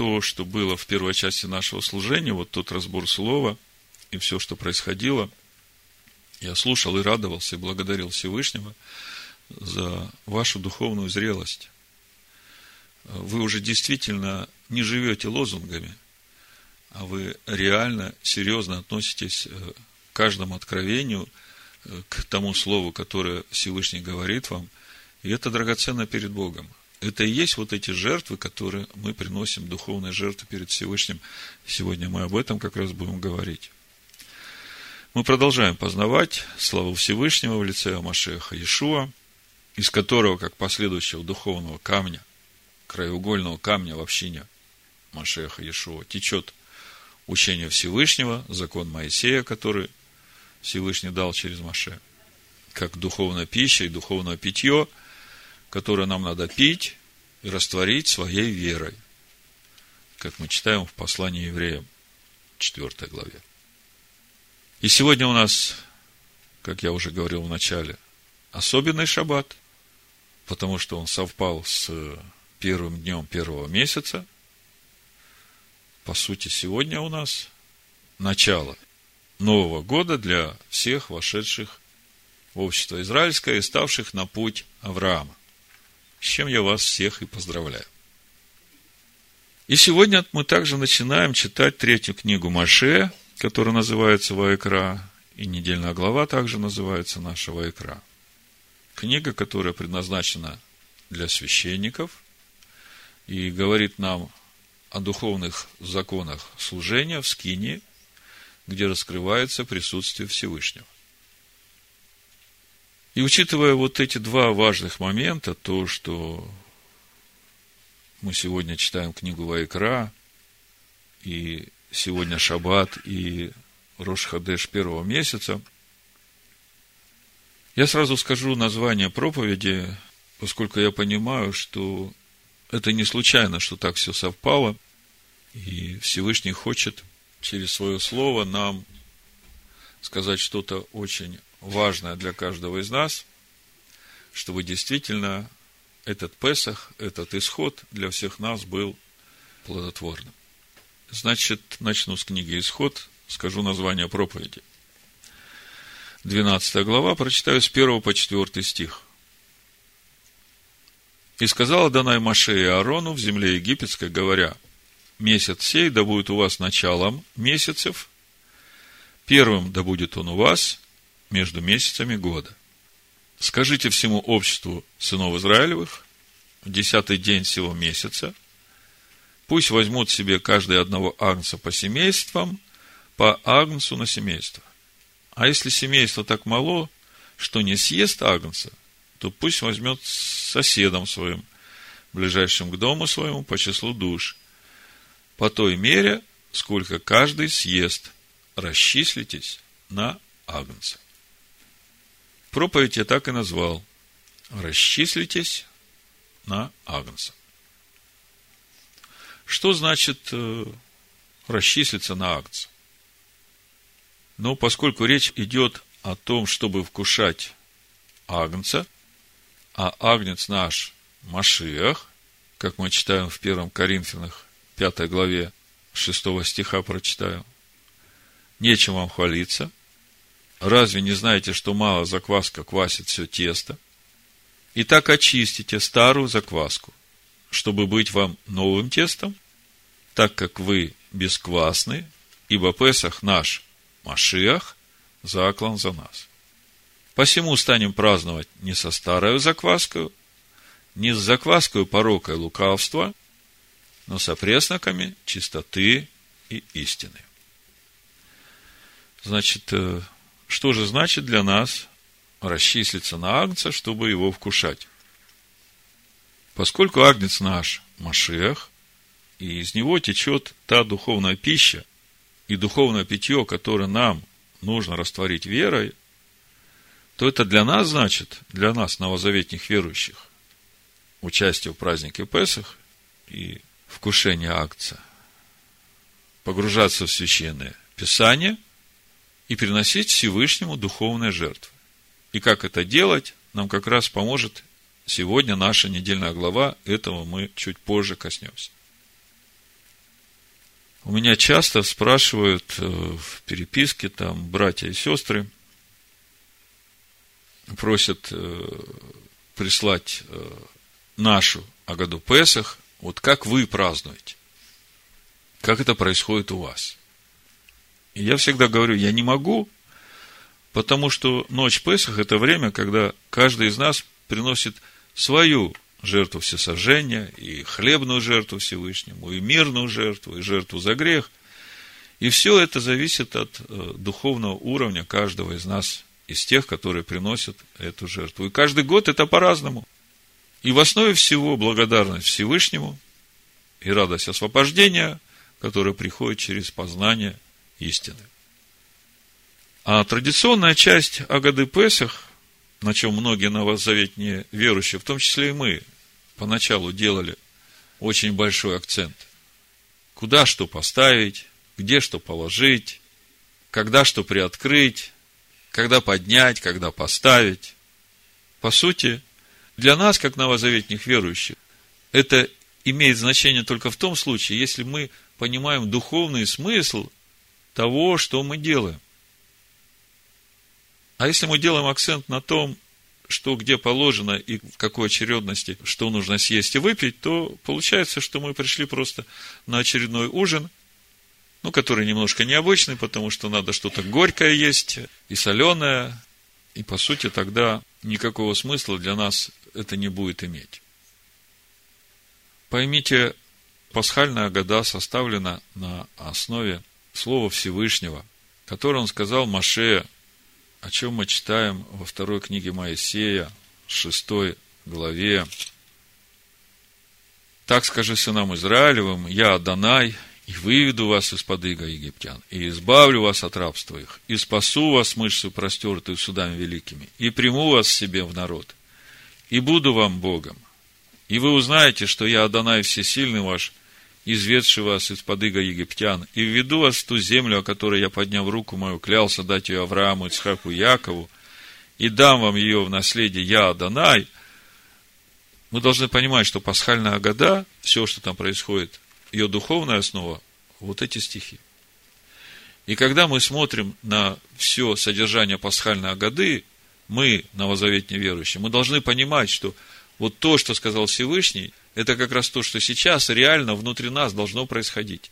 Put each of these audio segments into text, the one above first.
то, что было в первой части нашего служения, вот тот разбор слова и все, что происходило, я слушал и радовался, и благодарил Всевышнего за вашу духовную зрелость. Вы уже действительно не живете лозунгами, а вы реально, серьезно относитесь э, к каждому откровению, э, к тому слову, которое Всевышний говорит вам, и это драгоценно перед Богом. Это и есть вот эти жертвы, которые мы приносим, духовные жертвы перед Всевышним. Сегодня мы об этом как раз будем говорить. Мы продолжаем познавать славу Всевышнего в лице Амашеха Иешуа, из которого, как последующего духовного камня, краеугольного камня в общине Машеха Иешуа, течет учение Всевышнего, закон Моисея, который Всевышний дал через Маше, как духовная пища и духовное питье – которое нам надо пить и растворить своей верой, как мы читаем в послании евреям, 4 главе. И сегодня у нас, как я уже говорил в начале, особенный шаббат, потому что он совпал с первым днем первого месяца. По сути, сегодня у нас начало Нового года для всех вошедших в общество израильское и ставших на путь Авраама с чем я вас всех и поздравляю. И сегодня мы также начинаем читать третью книгу Маше, которая называется Ваекра, и недельная глава также называется наша Ваекра. Книга, которая предназначена для священников и говорит нам о духовных законах служения в Скине, где раскрывается присутствие Всевышнего. И учитывая вот эти два важных момента, то, что мы сегодня читаем книгу Вайкра, и сегодня Шаббат, и Рош Хадеш первого месяца, я сразу скажу название проповеди, поскольку я понимаю, что это не случайно, что так все совпало, и Всевышний хочет через свое слово нам сказать что-то очень важное для каждого из нас, чтобы действительно этот Песах, этот исход для всех нас был плодотворным. Значит, начну с книги «Исход», скажу название проповеди. 12 глава, прочитаю с 1 по 4 стих. «И сказала Данай Маше и Аарону в земле египетской, говоря, месяц сей да будет у вас началом месяцев, первым да будет он у вас, между месяцами года. Скажите всему обществу сынов Израилевых в десятый день всего месяца, пусть возьмут себе каждый одного агнца по семействам, по агнцу на семейство. А если семейство так мало, что не съест агнца, то пусть возьмет соседом своим, ближайшим к дому своему по числу душ, по той мере, сколько каждый съест, расчислитесь на агнца. Проповедь я так и назвал. Расчислитесь на Агнца. Что значит э, расчислиться на Агнца? Ну, поскольку речь идет о том, чтобы вкушать Агнца, а Агнец наш Машиах, как мы читаем в 1 Коринфянах 5 главе 6 стиха прочитаю, нечем вам хвалиться – Разве не знаете, что мало закваска квасит все тесто? И так очистите старую закваску, чтобы быть вам новым тестом, так как вы бесквасны, ибо Песах наш, Машиах, заклан за нас. Посему станем праздновать не со старой закваской, не с закваской порока и лукавства, но со пресноками чистоты и истины. Значит, э, что же значит для нас расчислиться на агнца, чтобы его вкушать? Поскольку агнец наш Машех, и из него течет та духовная пища и духовное питье, которое нам нужно растворить верой, то это для нас значит, для нас, новозаветних верующих, участие в празднике Песах и вкушение акция, погружаться в священное Писание – и приносить Всевышнему духовные жертвы. И как это делать, нам как раз поможет сегодня наша недельная глава, этого мы чуть позже коснемся. У меня часто спрашивают э, в переписке там братья и сестры, просят э, прислать э, нашу Агаду Песах, вот как вы празднуете, как это происходит у вас. Я всегда говорю, я не могу, потому что ночь Песах – это время, когда каждый из нас приносит свою жертву всесожжения, и хлебную жертву Всевышнему, и мирную жертву, и жертву за грех. И все это зависит от э, духовного уровня каждого из нас, из тех, которые приносят эту жертву. И каждый год это по-разному. И в основе всего благодарность Всевышнему и радость освобождения, которая приходит через познание истины. А традиционная часть Агады Песах, на чем многие новозаветные верующие, в том числе и мы, поначалу делали очень большой акцент. Куда что поставить, где что положить, когда что приоткрыть, когда поднять, когда поставить. По сути, для нас, как новозаветных верующих, это имеет значение только в том случае, если мы понимаем духовный смысл того, что мы делаем. А если мы делаем акцент на том, что где положено и в какой очередности, что нужно съесть и выпить, то получается, что мы пришли просто на очередной ужин, ну, который немножко необычный, потому что надо что-то горькое есть и соленое, и, по сути, тогда никакого смысла для нас это не будет иметь. Поймите, пасхальная года составлена на основе Слова Всевышнего, которое он сказал Маше, о чем мы читаем во второй книге Моисея, шестой главе. Так скажи сынам Израилевым, я Адонай, и выведу вас из-под иго египтян, и избавлю вас от рабства их, и спасу вас мышцу простертую судами великими, и приму вас себе в народ, и буду вам Богом. И вы узнаете, что я Адонай Всесильный ваш, изведший вас из-под иго египтян, и введу вас в ту землю, о которой я, подняв руку мою, клялся дать ее Аврааму, Ицхаку, Якову, и дам вам ее в наследие я, Адонай, мы должны понимать, что пасхальная года, все, что там происходит, ее духовная основа, вот эти стихи. И когда мы смотрим на все содержание пасхальной годы, мы, новозаветные верующие, мы должны понимать, что вот то, что сказал Всевышний, это как раз то, что сейчас реально внутри нас должно происходить.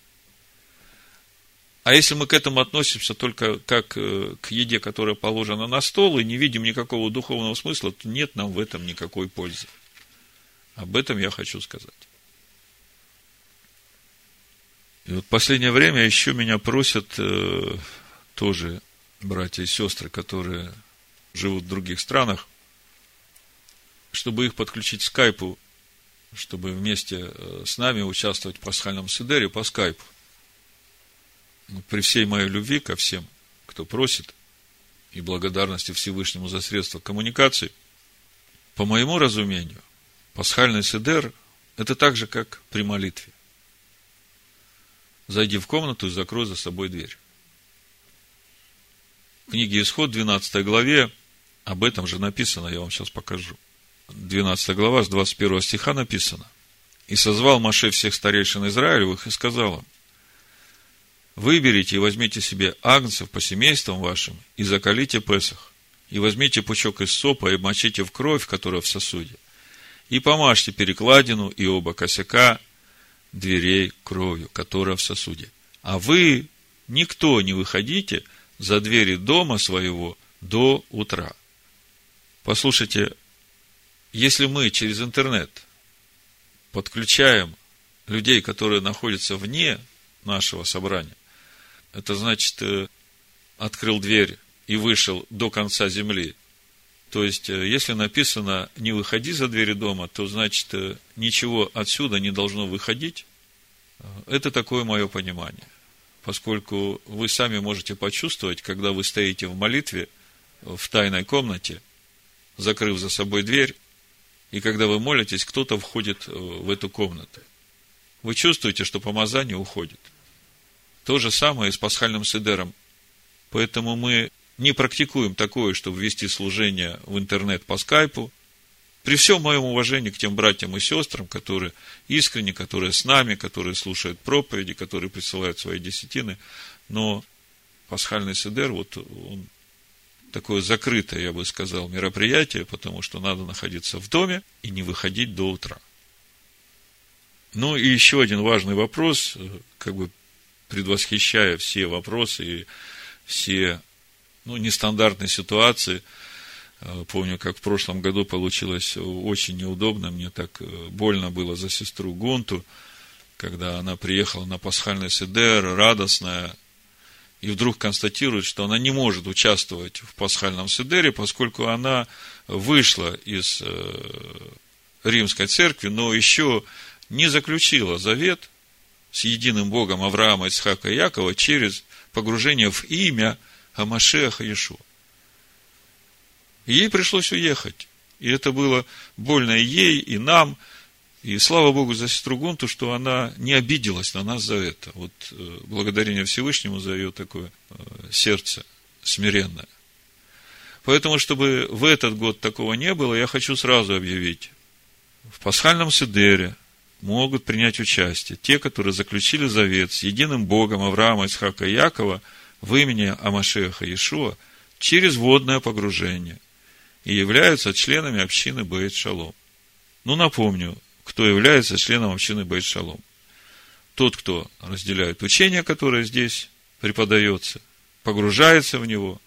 А если мы к этому относимся только как э, к еде, которая положена на стол, и не видим никакого духовного смысла, то нет нам в этом никакой пользы. Об этом я хочу сказать. И вот последнее время еще меня просят э, тоже братья и сестры, которые живут в других странах, чтобы их подключить к скайпу чтобы вместе э, с нами участвовать в пасхальном седере по скайпу. При всей моей любви ко всем, кто просит, и благодарности Всевышнему за средства коммуникации, по моему разумению, пасхальный седер – это так же, как при молитве. Зайди в комнату и закрой за собой дверь. В книге Исход, 12 главе, об этом же написано, я вам сейчас покажу – 12 глава, с 21 стиха написано. «И созвал Маше всех старейшин Израилевых и сказал им, Выберите и возьмите себе агнцев по семействам вашим и закалите Песах, и возьмите пучок из сопа и мочите в кровь, которая в сосуде, и помажьте перекладину и оба косяка дверей кровью, которая в сосуде. А вы, никто не выходите за двери дома своего до утра. Послушайте, если мы через интернет подключаем людей, которые находятся вне нашего собрания, это значит, э, открыл дверь и вышел до конца земли. То есть, э, если написано «не выходи за двери дома», то значит, э, ничего отсюда не должно выходить. Это такое мое понимание. Поскольку вы сами можете почувствовать, когда вы стоите в молитве в тайной комнате, закрыв за собой дверь, и когда вы молитесь, кто-то входит э, в эту комнату. Вы чувствуете, что помазание уходит. То же самое и с пасхальным седером. Поэтому мы не практикуем такое, чтобы вести служение в интернет по скайпу, При всем моем уважении к тем братьям и сестрам, которые искренне, которые с нами, которые слушают проповеди, которые присылают свои десятины, но пасхальный седер, вот он такое закрытое, я бы сказал, мероприятие, потому что надо находиться в доме и не выходить до утра. Ну и еще один важный вопрос, как бы предвосхищая все вопросы и все ну, нестандартные ситуации. Помню, как в прошлом году получилось очень неудобно, мне так больно было за сестру Гунту, когда она приехала на пасхальный седер, радостная, и вдруг констатирует, что она не может участвовать в пасхальном седере, поскольку она вышла из э, римской церкви, но еще не заключила завет с единым Богом Авраама, Исхака и Якова через погружение в имя Амашеха Иешуа. ей пришлось уехать. И это было больно и ей, и нам – и слава Богу за сестру Гунту, что она не обиделась на нас за это. Вот э, благодарение Всевышнему за ее такое э, сердце смиренное. Поэтому, чтобы в этот год такого не было, я хочу сразу объявить. В пасхальном седере могут принять участие те, которые заключили завет с единым Богом Авраама, Исхака и Якова в имени Амашеха Иешуа через водное погружение и являются членами общины Бейт Шалом. Ну, напомню, кто является членом общины Бейт. Тот, кто разделяет учение, которое здесь преподается, погружается в него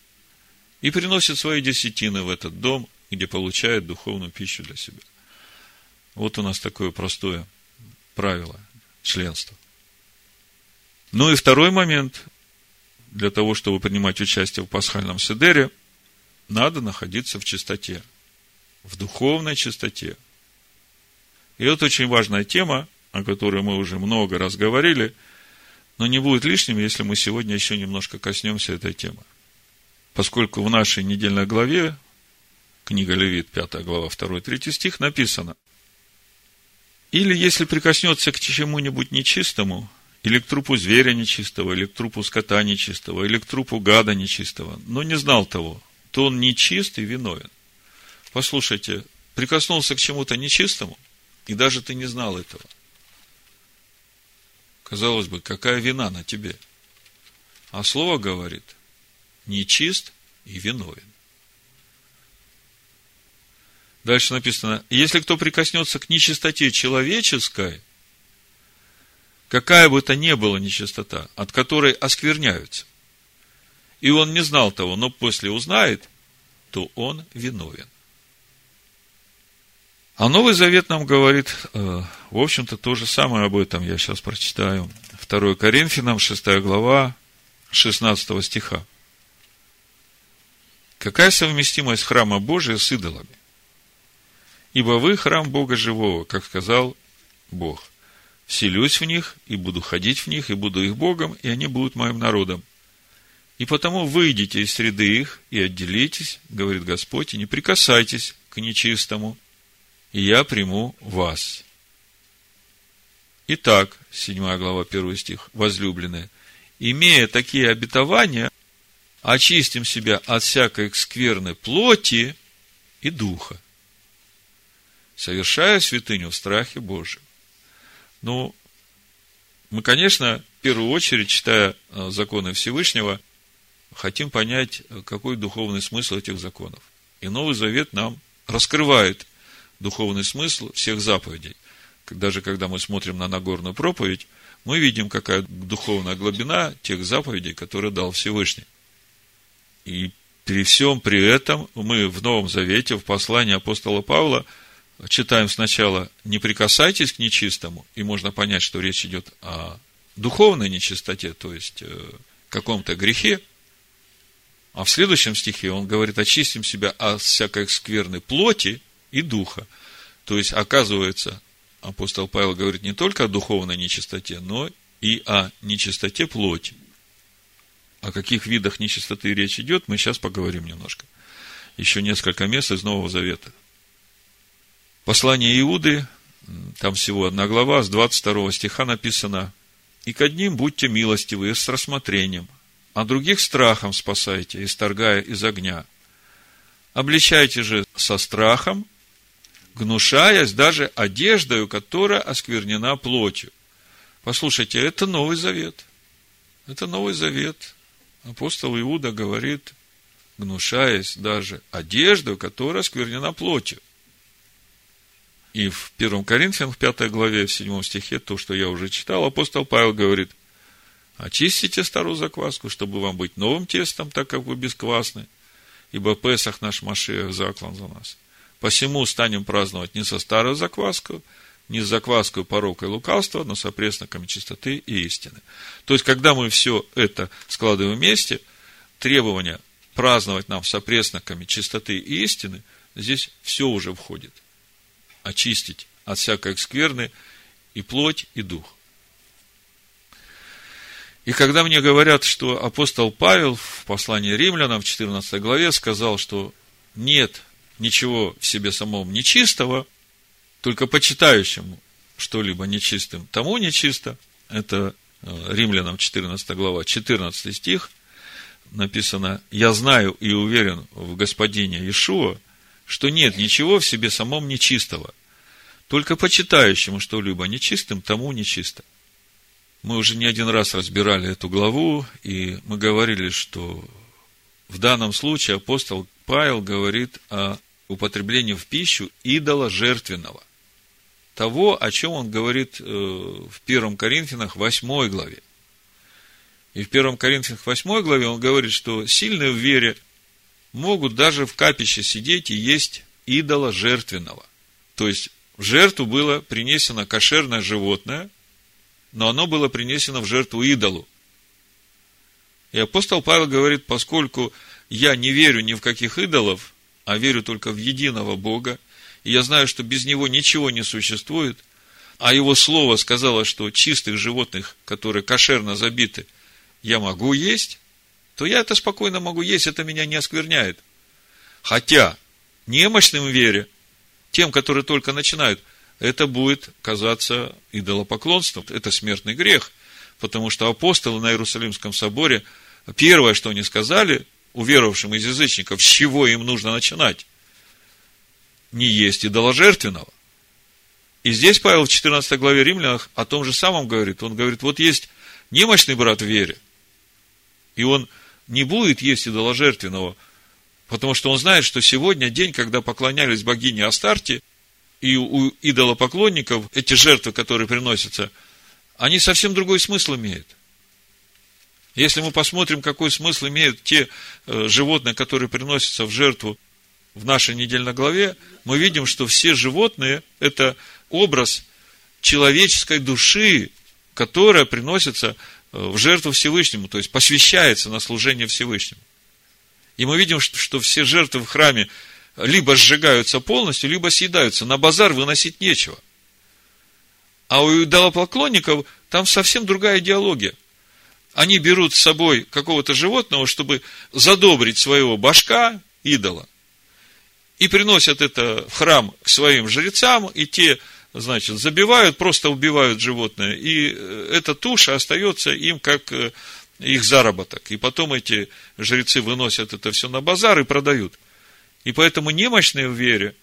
и приносит свои десятины в этот дом, где получает духовную пищу для себя. Вот у нас такое простое правило членства. Ну и второй момент. Для того, чтобы принимать участие в пасхальном седере, надо находиться в чистоте, в духовной чистоте, и вот очень важная тема, о которой мы уже много раз говорили, но не будет лишним, если мы сегодня еще немножко коснемся этой темы. Поскольку в нашей недельной главе, книга Левит, 5 глава, 2-3 стих, написано, или если прикоснется к чему-нибудь нечистому, или к трупу зверя нечистого, или к трупу скота нечистого, или к трупу гада нечистого, но не знал того, то он нечист и виновен. Послушайте, прикоснулся к чему-то нечистому – и даже ты не знал этого. Казалось бы, какая вина на тебе? А слово говорит, нечист и виновен. Дальше написано, если кто прикоснется к нечистоте человеческой, какая бы то ни была нечистота, от которой оскверняются, и он не знал того, но после узнает, то он виновен. А Новый Завет нам говорит, э, в общем-то, то же самое об этом я сейчас прочитаю. 2 Коринфянам, 6 глава, 16 стиха. Какая совместимость храма Божия с идолами? Ибо вы храм Бога живого, как сказал Бог. Вселюсь в них, и буду ходить в них, и буду их Богом, и они будут моим народом. И потому выйдите из среды их и отделитесь, говорит Господь, и не прикасайтесь к нечистому, и я приму вас. Итак, 7 глава, 1 стих, возлюбленные, имея такие обетования, очистим себя от всякой скверной плоти и духа, совершая святыню в страхе Божьем. Ну, мы, конечно, в первую очередь, читая э, законы Всевышнего, хотим понять, какой духовный смысл этих законов. И Новый Завет нам раскрывает духовный смысл всех заповедей. Даже когда мы смотрим на Нагорную проповедь, мы видим, какая духовная глубина тех заповедей, которые дал Всевышний. И при всем при этом мы в Новом Завете, в послании апостола Павла, читаем сначала «не прикасайтесь к нечистому», и можно понять, что речь идет о духовной нечистоте, то есть э, каком-то грехе, а в следующем стихе он говорит, очистим себя от всякой скверной плоти и духа. То есть, оказывается, апостол Павел говорит не только о духовной нечистоте, но и о нечистоте плоти. О каких видах нечистоты речь идет, мы сейчас поговорим немножко. Еще несколько мест из Нового Завета. Послание Иуды, там всего одна глава, с 22 стиха написано, «И к одним будьте милостивы и с рассмотрением, а других страхом спасайте, исторгая из огня. Обличайте же со страхом, гнушаясь даже одеждою, которая осквернена плотью. Послушайте, это Новый Завет. Это Новый Завет. Апостол Иуда говорит, гнушаясь даже одеждою, которая осквернена плотью. И в 1 Коринфянам, в 5 главе, в 7 стихе, то, что я уже читал, апостол Павел говорит, очистите старую закваску, чтобы вам быть новым тестом, так как вы бесквасны, ибо Песах наш Машех заклан за нас. Посему станем праздновать не со старой закваской, не с закваской порока и лукавства, но со пресноками чистоты и истины. То есть, когда мы все это складываем вместе, требования праздновать нам со пресноками чистоты и истины, здесь все уже входит – очистить от всякой скверны и плоть, и дух. И когда мне говорят, что апостол Павел в послании римлянам в 14 главе сказал, что нет ничего в себе самом нечистого, только почитающему что-либо нечистым, тому нечисто, это э, римлянам 14 глава, 14 стих, написано, «Я знаю и уверен в Господине Иешуа, что нет ничего в себе самом нечистого. Только почитающему что-либо нечистым, тому нечисто. Мы уже не один раз разбирали эту главу, и мы говорили, что в данном случае апостол Павел говорит о употреблении в пищу идола жертвенного. Того, о чем он говорит э, в 1 Коринфянах 8 главе. И в 1 Коринфянах 8 главе он говорит, что сильные в вере – могут даже в капище сидеть и есть идола жертвенного. То есть, в жертву было принесено кошерное животное, но оно было принесено в жертву идолу. И апостол Павел говорит, поскольку я не верю ни в каких идолов, а верю только в единого Бога, и я знаю, что без него ничего не существует, а его слово сказало, что чистых животных, которые кошерно забиты, я могу есть, то я это спокойно могу есть, это меня не оскверняет. Хотя, немощным вере, тем, которые только начинают, это будет казаться идолопоклонством. Это смертный грех. Потому что апостолы на Иерусалимском соборе, первое, что они сказали, уверовавшим из язычников, с чего им нужно начинать? Не есть идоложертвенного. И здесь Павел в 14 главе Римлянах о том же самом говорит. Он говорит, вот есть немощный брат в вере, и он не будет есть идоложертвенного, потому что он знает, что сегодня день, когда поклонялись богине Астарте, и у идолопоклонников эти жертвы, которые приносятся, они совсем другой смысл имеют. Если мы посмотрим, какой смысл имеют те э, животные, которые приносятся в жертву в нашей недельной главе, мы видим, что все животные – это образ человеческой души, которая приносится в жертву Всевышнему, то есть посвящается на служение Всевышнему. И мы видим, что все жертвы в храме либо сжигаются полностью, либо съедаются. На базар выносить нечего. А у идолопоклонников там совсем другая идеология. Они берут с собой какого-то животного, чтобы задобрить своего башка, идола, и приносят это в храм к своим жрецам, и те значит, забивают, просто убивают животное, и э, эта туша остается им как э, их заработок. И потом эти жрецы выносят это все на базар и продают. И поэтому немощные в вере,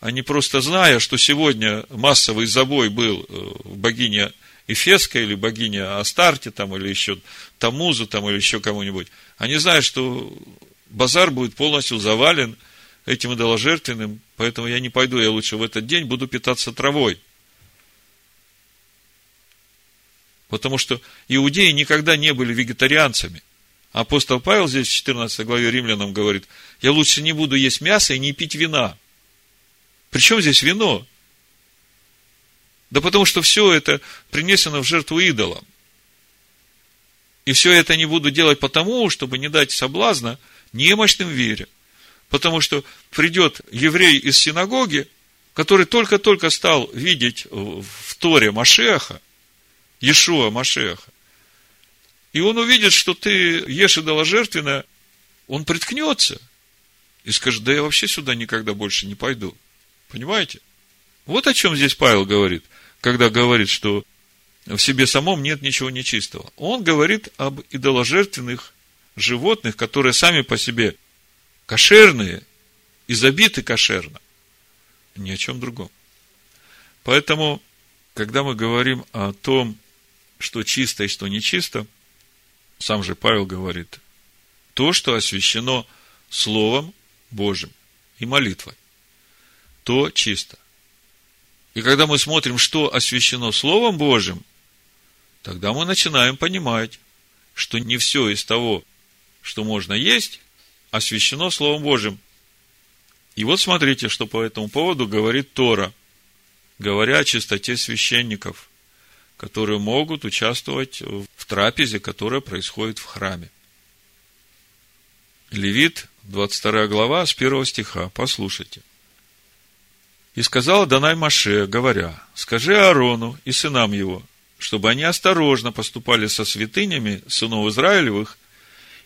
они просто зная, что сегодня массовый забой был э, в богине Эфеской или богине Астарте, там, или еще Тамузу, там, или еще кому-нибудь, они знают, что базар будет полностью завален – этим идоложертвенным, поэтому я не пойду, я лучше в этот день буду питаться травой. Потому что иудеи никогда не были вегетарианцами. Апостол Павел здесь в 14 главе римлянам говорит, я лучше не буду есть мясо и не пить вина. Причем здесь вино? Да потому что все это принесено в жертву идолам. И все это не буду делать потому, чтобы не дать соблазна немощным вере. Потому что придет еврей из синагоги, который только-только стал видеть в Торе Машеха, Иешуа Машеха, и он увидит, что ты ешь идоложертвенное, он приткнется и скажет, да я вообще сюда никогда больше не пойду. Понимаете? Вот о чем здесь Павел говорит, когда говорит, что в себе самом нет ничего нечистого. Он говорит об идоложертвенных животных, которые сами по себе кошерные и забиты кошерно. ни о чем другом. Поэтому, когда мы говорим о том, что чисто и что нечисто, сам же Павел говорит, то, что освящено Словом Божьим и молитвой, то чисто. И когда мы смотрим, что освящено Словом Божьим, тогда мы начинаем понимать, что не все из того, что можно есть, освящено Словом Божьим. И вот смотрите, что по этому поводу говорит Тора, говоря о чистоте священников, которые могут участвовать в трапезе, которая происходит в храме. Левит, 22 глава, с 1 стиха. Послушайте. «И сказала Данай Маше, говоря, скажи Аарону и сынам его, чтобы они осторожно поступали со святынями сынов Израилевых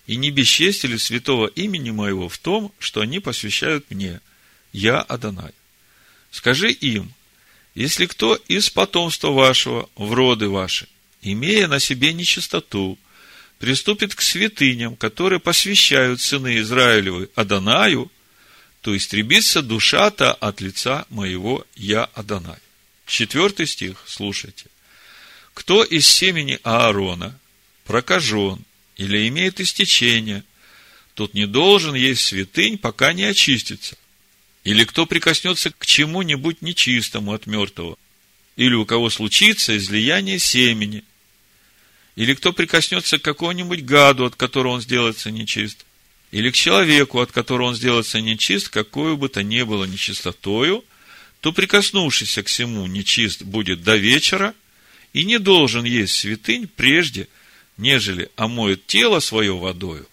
и не бесчестили святого имени моего в том, что они посвящают мне. Я Адонай. Скажи им, если кто из потомства вашего в роды ваши, имея на себе нечистоту, приступит к святыням, которые посвящают сыны Израилевы Адонаю, то истребится душа-то от лица моего Я Адонай. Четвертый стих, слушайте. Кто из семени Аарона прокажен или имеет истечение, тот не должен есть святынь, пока не очистится. Или кто прикоснется к чему-нибудь нечистому от мертвого, или у кого случится излияние семени, или кто прикоснется к какому-нибудь гаду, от которого он сделается нечист, или к человеку, от которого он сделается нечист, какую бы то ни было нечистотою, то прикоснувшийся к всему нечист будет до вечера и не должен есть святынь прежде, нежели омоет тело свое водою.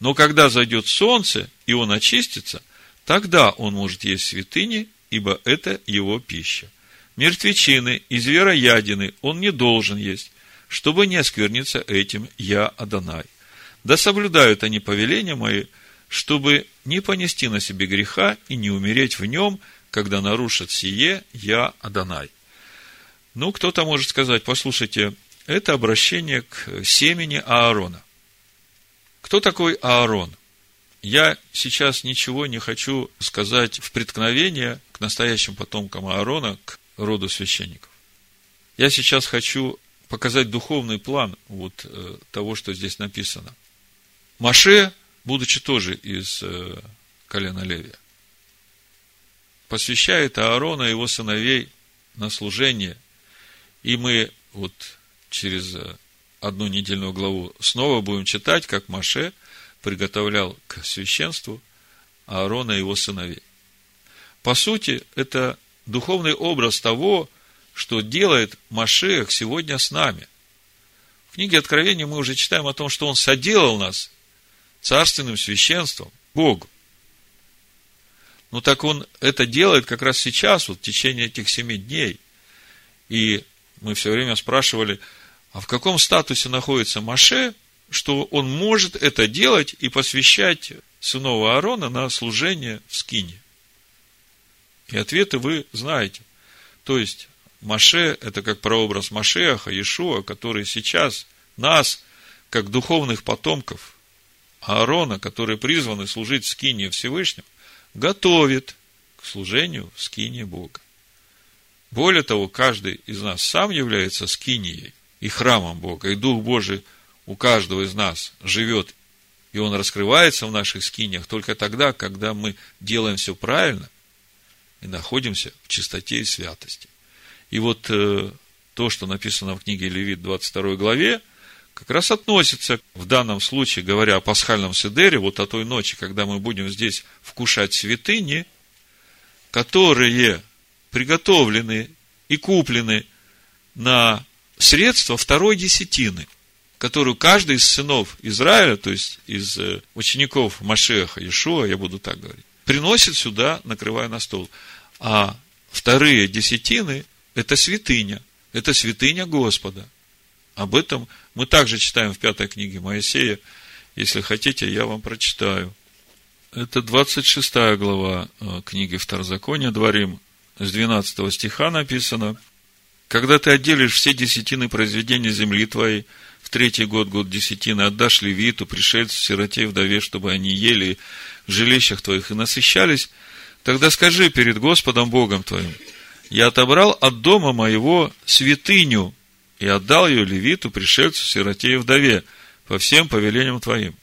Но когда зайдет солнце, и он очистится, тогда он может есть святыни, ибо это его пища. Мертвечины и звероядины он не должен есть, чтобы не оскверниться этим я Адонай. Да соблюдают они повеления мои, чтобы не понести на себе греха и не умереть в нем, когда нарушат сие я Адонай. Ну, кто-то может сказать, послушайте, это обращение к семени Аарона. Кто такой Аарон? Я сейчас ничего не хочу сказать в преткновение к настоящим потомкам Аарона, к роду священников. Я сейчас хочу показать духовный план вот э, того, что здесь написано. Маше, будучи тоже из э, колена Левия, посвящает Аарона и его сыновей на служение, и мы вот через э, одну недельную главу снова будем читать, как Маше приготовлял к священству Аарона и его сыновей. По сути, это духовный образ того, что делает Машех сегодня с нами. В книге Откровения мы уже читаем о том, что он соделал нас царственным священством Богу. Ну так он это делает как раз сейчас, вот в течение этих семи дней. И мы все время спрашивали, а в каком статусе находится Маше, что он может это делать и посвящать сынов Аарона на служение в скине? И ответы вы знаете. То есть, Маше – это как прообраз Машеха, Иешуа, который сейчас нас, как духовных потомков Аарона, которые призваны служить в скине Всевышнему, готовит к служению в скине Бога. Более того, каждый из нас сам является скинией и храмом Бога, и Дух Божий у каждого из нас живет, и он раскрывается в наших скиниях только тогда, когда мы делаем все правильно и находимся в чистоте и святости. И вот э, то, что написано в книге Левит 22 главе, как раз относится в данном случае, говоря о пасхальном седере, вот о той ночи, когда мы будем здесь вкушать святыни, которые приготовлены и куплены на средства второй десятины, которую каждый из сынов Израиля, то есть из э, учеников Машеха, Иешуа, я буду так говорить, приносит сюда, накрывая на стол. А вторые десятины – это святыня, это святыня Господа. Об этом мы также читаем в пятой книге Моисея. Если хотите, я вам прочитаю. Это 26 глава э, книги Второзакония, Дворим, с 12 стиха написано, «Когда ты отделишь все десятины произведения земли твоей, в третий год, год десятины, отдашь левиту, пришельцу, сироте, вдове, чтобы они ели в жилищах твоих и насыщались, Тогда скажи перед Господом Богом твоим, я отобрал от дома моего святыню и отдал ее левиту, пришельцу, сироте и вдове, по всем повелениям твоим,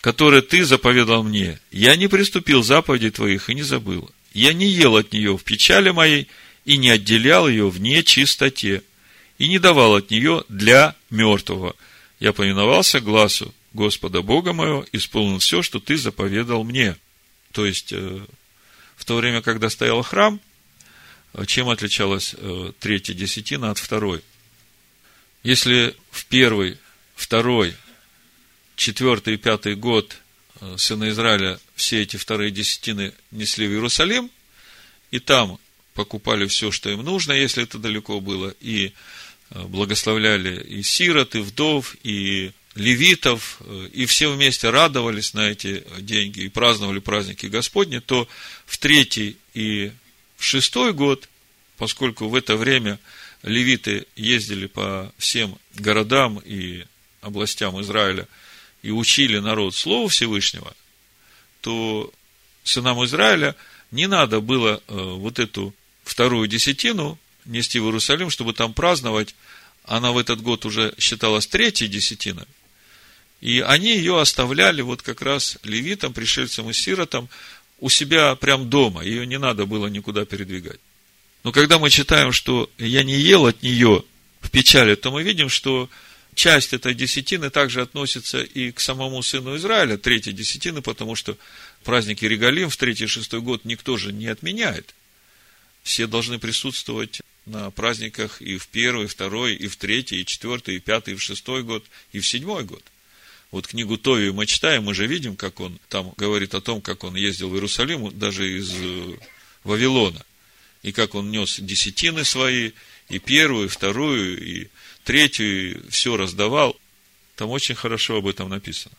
которые ты заповедал мне. Я не приступил заповедей твоих и не забыл. Я не ел от нее в печали моей и не отделял ее в нечистоте, и не давал от нее для мертвого. Я повиновался глазу Господа Бога моего, исполнил все, что ты заповедал мне. То есть, э, в то время, когда стоял храм, э, чем отличалась э, третья десятина от второй? Если в первый, второй, четвертый и пятый год сына Израиля все эти вторые десятины несли в Иерусалим, и там покупали все, что им нужно, если это далеко было, и благословляли и сирот, и вдов, и левитов, и все вместе радовались на эти деньги и праздновали праздники Господни, то в третий и в шестой год, поскольку в это время левиты ездили по всем городам и областям Израиля и учили народ Слову Всевышнего, то сынам Израиля не надо было э, вот эту вторую десятину нести в Иерусалим, чтобы там праздновать. Она в этот год уже считалась третьей десятиной. И они ее оставляли вот как раз левитам, пришельцам и сиротам у себя прям дома. Ее не надо было никуда передвигать. Но когда мы читаем, что я не ел от нее в печали, то мы видим, что часть этой десятины также относится и к самому сыну Израиля, третьей десятины, потому что праздники Регалим в третий и шестой год никто же не отменяет. Все должны присутствовать на праздниках и в первый, и второй, и в третий, и четвертый, и пятый, и в шестой год, и в седьмой год. Вот книгу Тови мы читаем, мы же видим, как он там говорит о том, как он ездил в Иерусалим, даже из э, Вавилона, и как он нес десятины свои, и первую, и вторую, и третью, и все раздавал. Там очень хорошо об этом написано.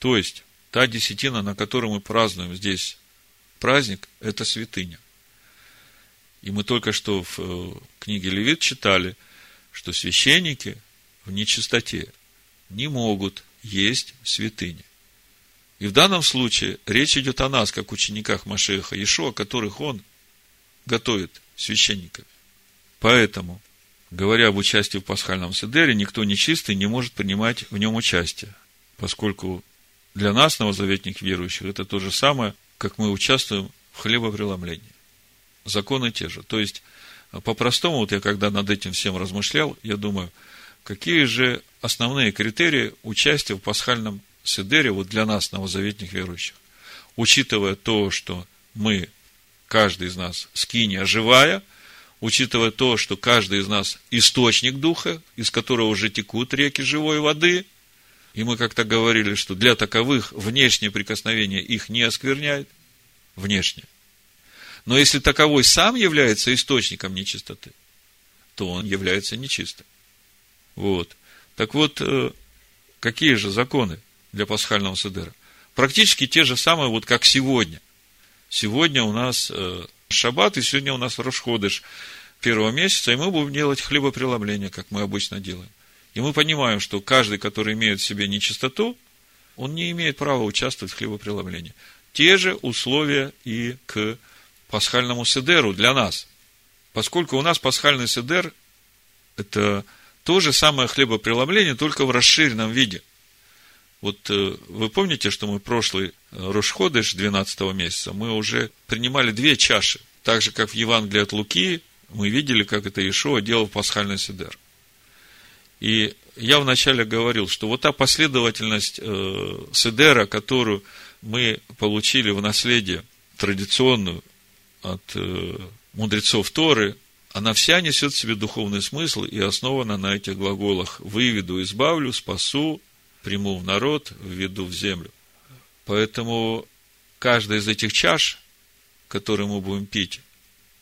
То есть, та десятина, на которой мы празднуем здесь праздник, это святыня. И мы только что в э, книге Левит читали, что священники в нечистоте не могут есть святыни. И в данном случае речь идет о нас, как учениках Машеха Ишуа, которых он готовит священниками. Поэтому, говоря об участии в пасхальном седере, никто нечистый не может принимать в нем участие, поскольку для нас, новозаветных верующих, это то же самое, как мы участвуем в хлебопреломлении законы те же. То есть, по-простому, вот я когда над этим всем размышлял, я думаю, какие же основные критерии участия в пасхальном седере вот для нас, новозаветных верующих. Учитывая то, что мы, каждый из нас, скиния живая, учитывая то, что каждый из нас источник духа, из которого уже текут реки живой воды, и мы как-то говорили, что для таковых внешнее прикосновение их не оскверняет, внешне. Но если таковой сам является источником нечистоты, то он является нечистым. Вот. Так вот, э, какие же законы для пасхального седера? Практически те же самые, вот как сегодня. Сегодня у нас э, шаббат, и сегодня у нас Рошходыш первого месяца, и мы будем делать хлебопреломление, как мы обычно делаем. И мы понимаем, что каждый, который имеет в себе нечистоту, он не имеет права участвовать в хлебопреломлении. Те же условия и к пасхальному седеру для нас. Поскольку у нас пасхальный седер – это то же самое хлебопреломление, только в расширенном виде. Вот э, вы помните, что мы прошлый э, Рошходыш 12 месяца, мы уже принимали две чаши. Так же, как в Евангелии от Луки, мы видели, как это Иешуа делал пасхальный седер. И я вначале говорил, что вот та последовательность э, седера, которую мы получили в наследие традиционную от мудрецов Торы, она вся несет в себе духовный смысл и основана на этих глаголах «выведу, избавлю, спасу, приму в народ, введу в землю». Поэтому каждая из этих чаш, которые мы будем пить,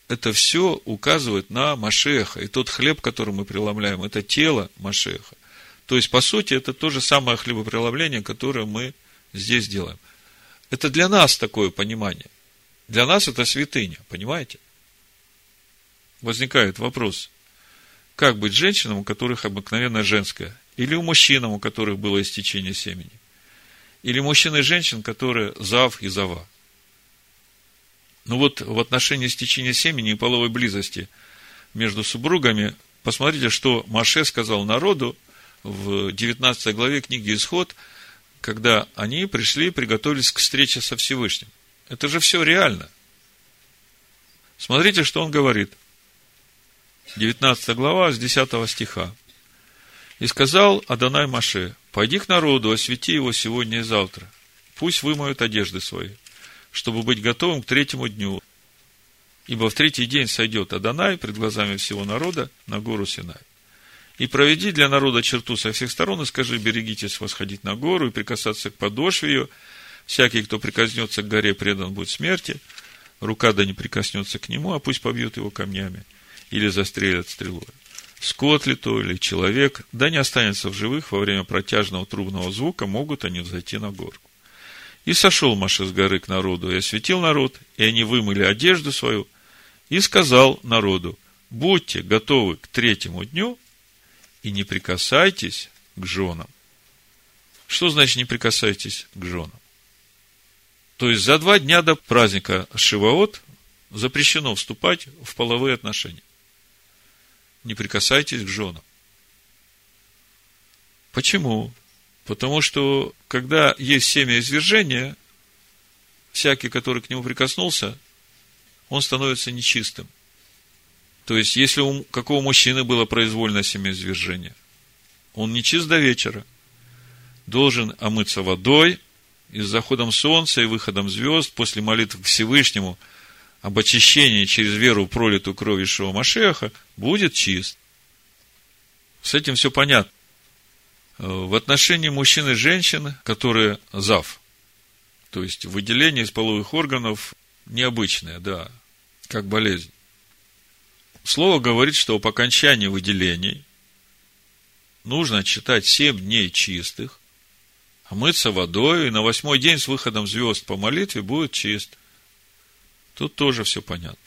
это все указывает на Машеха. И тот хлеб, который мы преломляем, это тело Машеха. То есть, по сути, это то же самое хлебопреломление, которое мы здесь делаем. Это для нас такое понимание – для нас это святыня, понимаете? Возникает вопрос, как быть женщинам, у которых обыкновенно женское, или у мужчинам, у которых было истечение семени, или мужчин и женщин, которые зав и зава. Ну вот в отношении стечения семени и половой близости между супругами, посмотрите, что Маше сказал народу в 19 главе книги «Исход», когда они пришли и приготовились к встрече со Всевышним. Это же все реально. Смотрите, что он говорит. 19 глава с 10 стиха. «И сказал Адонай Маше, пойди к народу, освети его сегодня и завтра. Пусть вымоют одежды свои, чтобы быть готовым к третьему дню. Ибо в третий день сойдет Адонай пред глазами всего народа на гору Синай. И проведи для народа черту со всех сторон, и скажи, берегитесь восходить на гору и прикасаться к подошве ее. Всякий, кто прикоснется к горе, предан будет смерти. Рука да не прикоснется к нему, а пусть побьют его камнями или застрелят стрелой. Скот ли то, или человек, да не останется в живых во время протяжного трубного звука, могут они взойти на гору. И сошел Маша с горы к народу, и осветил народ, и они вымыли одежду свою, и сказал народу, будьте готовы к третьему дню, и не прикасайтесь к женам. Что значит не прикасайтесь к женам? То есть за два дня до праздника Шиваот запрещено вступать в половые отношения. Не прикасайтесь к женам. Почему? Потому что, когда есть семя извержения, всякий, который к нему прикоснулся, он становится нечистым. То есть, если у какого мужчины было произвольное семяизвержение, он нечист до вечера, должен омыться водой, и с заходом солнца и выходом звезд, после молитв к Всевышнему об очищении через веру пролитую кровь Ишуа Машеха, будет чист. С этим все понятно. Э, в отношении мужчин и женщин, которые зав, то есть выделение из половых органов необычное, да, как болезнь. Слово говорит, что по окончании выделений нужно читать семь дней чистых, омыться водой, и на восьмой день с выходом звезд по молитве будет чист. Тут тоже все понятно.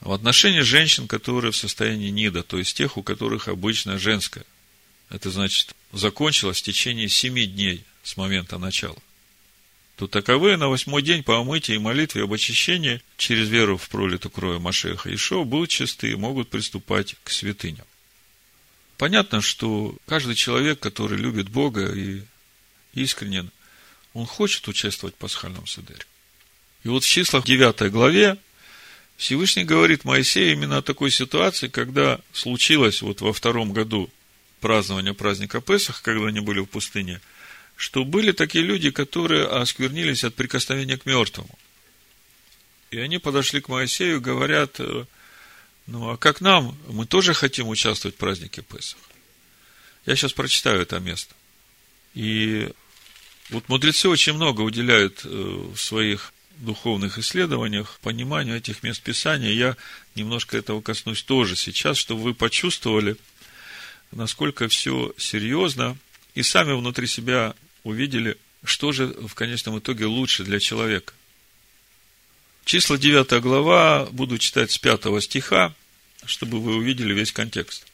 В отношении женщин, которые в состоянии нида, то есть тех, у которых обычно женское – это значит, закончилось в течение семи дней с момента начала. То таковые на восьмой день по омытии и молитве об очищении через веру в пролитую кровь Машеха Ишо будут чисты и могут приступать к святыням. Понятно, что каждый человек, который любит Бога и искренен, он хочет участвовать в пасхальном седере. И вот в числах 9 главе Всевышний говорит Моисею именно о такой ситуации, когда случилось вот во втором году празднования праздника Песах, когда они были в пустыне, что были такие люди, которые осквернились от прикосновения к мертвому. И они подошли к Моисею и говорят, э, ну а как нам? Мы тоже хотим участвовать в празднике Песах. Я сейчас прочитаю это место. И вот мудрецы очень много уделяют э, в своих духовных исследованиях пониманию этих мест Писания. Я немножко этого коснусь тоже сейчас, чтобы вы почувствовали – насколько все серьезно, и сами внутри себя увидели, что же в конечном итоге лучше для человека. Числа 9 глава, буду читать с 5 стиха, чтобы вы увидели весь контекст.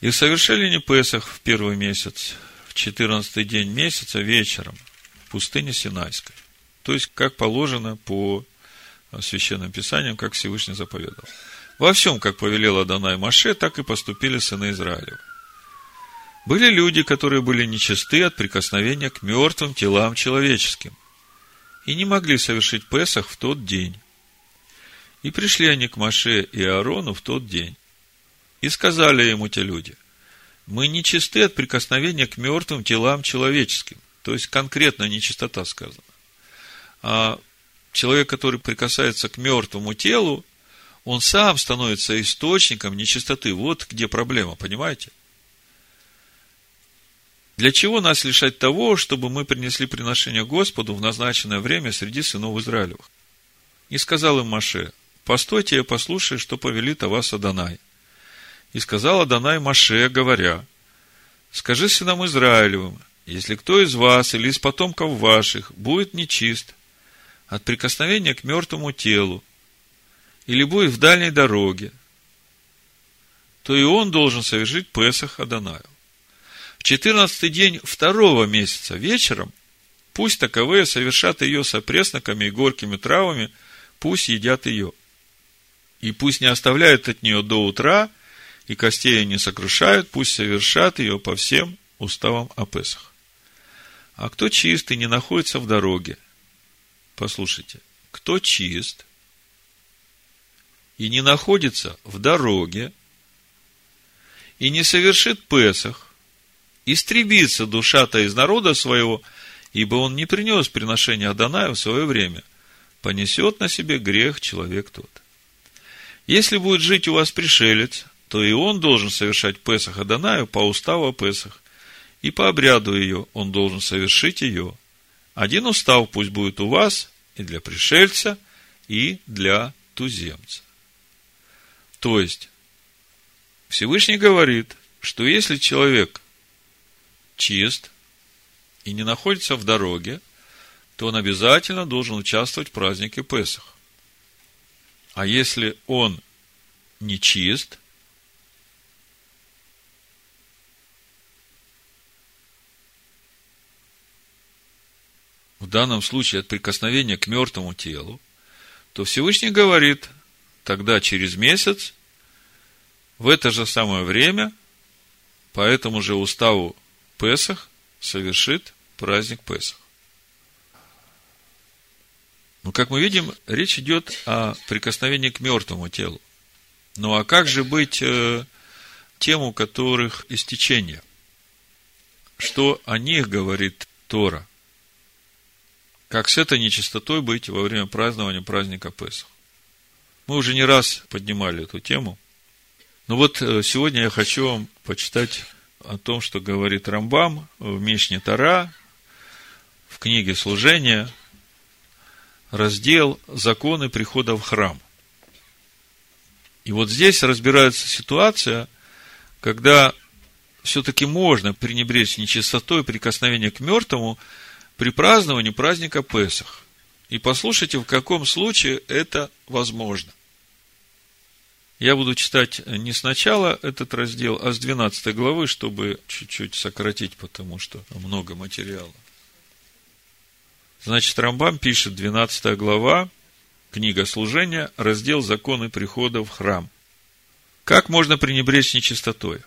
«И совершили не Песах в первый месяц, в четырнадцатый день месяца вечером в пустыне Синайской». То есть, как положено по священным писаниям, как Всевышний заповедал. Во всем, как повелел Адонай Маше, так и поступили сыны Израилев. Были люди, которые были нечисты от прикосновения к мертвым телам человеческим и не могли совершить Песах в тот день. И пришли они к Маше и Аарону в тот день. И сказали ему те люди, мы нечисты от прикосновения к мертвым телам человеческим. То есть, конкретно нечистота сказана. А человек, который прикасается к мертвому телу, он сам становится источником нечистоты. Вот где проблема, понимаете? Для чего нас лишать того, чтобы мы принесли приношение Господу в назначенное время среди сынов Израилевых? И сказал им Маше, постойте и послушай, что повелит о вас Адонай. И сказал Адонай Маше, говоря, скажи сынам Израилевым, если кто из вас или из потомков ваших будет нечист от прикосновения к мертвому телу, или будет в дальней дороге, то и он должен совершить Песах Адонаю. В четырнадцатый день второго месяца вечером пусть таковые совершат ее с опресноками и горькими травами пусть едят ее. И пусть не оставляют от нее до утра, и костей не сокрушают, пусть совершат ее по всем уставам о Песах. А кто чист и не находится в дороге? Послушайте, кто чист и не находится в дороге, и не совершит Песах, истребится душа-то из народа своего, ибо он не принес приношение Адоная в свое время, понесет на себе грех человек тот. Если будет жить у вас пришелец, то и он должен совершать Песах Адонаю по уставу о Песах, и по обряду ее он должен совершить ее. Один устав пусть будет у вас и для пришельца, и для туземца. То есть, Всевышний говорит, что если человек чист и не находится в дороге, то он обязательно должен участвовать в празднике Песах. А если он не чист, в данном случае от прикосновения к мертвому телу, то Всевышний говорит, тогда через месяц, в это же самое время, по этому же уставу Песах совершит праздник Песах. Но, как мы видим, речь идет о прикосновении к мертвому телу. Ну а как же быть э, тем, у которых истечение? Что о них говорит Тора? Как с этой нечистотой быть во время празднования праздника Песах? Мы уже не раз поднимали эту тему. Но вот э, сегодня я хочу вам почитать о том, что говорит Рамбам в Мишне Тара, в книге служения, раздел «Законы прихода в храм». И вот здесь разбирается ситуация, когда все-таки можно пренебречь нечистотой прикосновения к мертвому при праздновании праздника Песах. И послушайте, в каком случае это возможно. Я буду читать не сначала этот раздел, а с 12 главы, чтобы чуть-чуть сократить, потому что много материала. Значит, Рамбам пишет, 12 глава, книга служения, раздел законы прихода в храм. Как можно пренебречь нечистотой?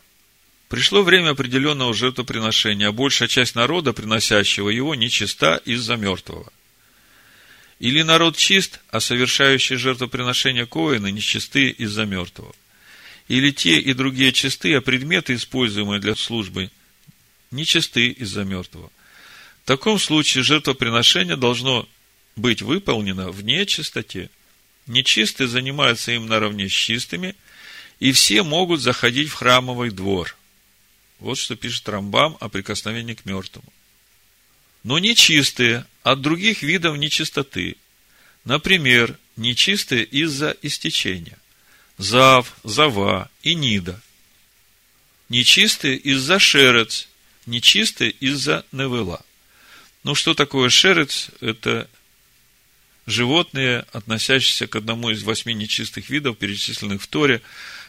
Пришло время определенного жертвоприношения, а большая часть народа, приносящего его, нечиста из-за мертвого. Или народ чист, а совершающие жертвоприношения коины нечисты из-за мертвого. Или те и другие чисты, а предметы, используемые для службы, нечисты из-за мертвого. В таком случае жертвоприношение должно быть выполнено в нечистоте. Нечистые занимаются им наравне с чистыми, и все могут заходить в храмовый двор. Вот что пишет Рамбам о прикосновении к мертвому но нечистые от других видов нечистоты. Например, нечистые из-за истечения. Зав, зава и нида. Нечистые из-за шерец, нечистые из-за невыла. Ну, что такое шерец? Это животные, относящиеся к одному из восьми нечистых видов, перечисленных в Торе,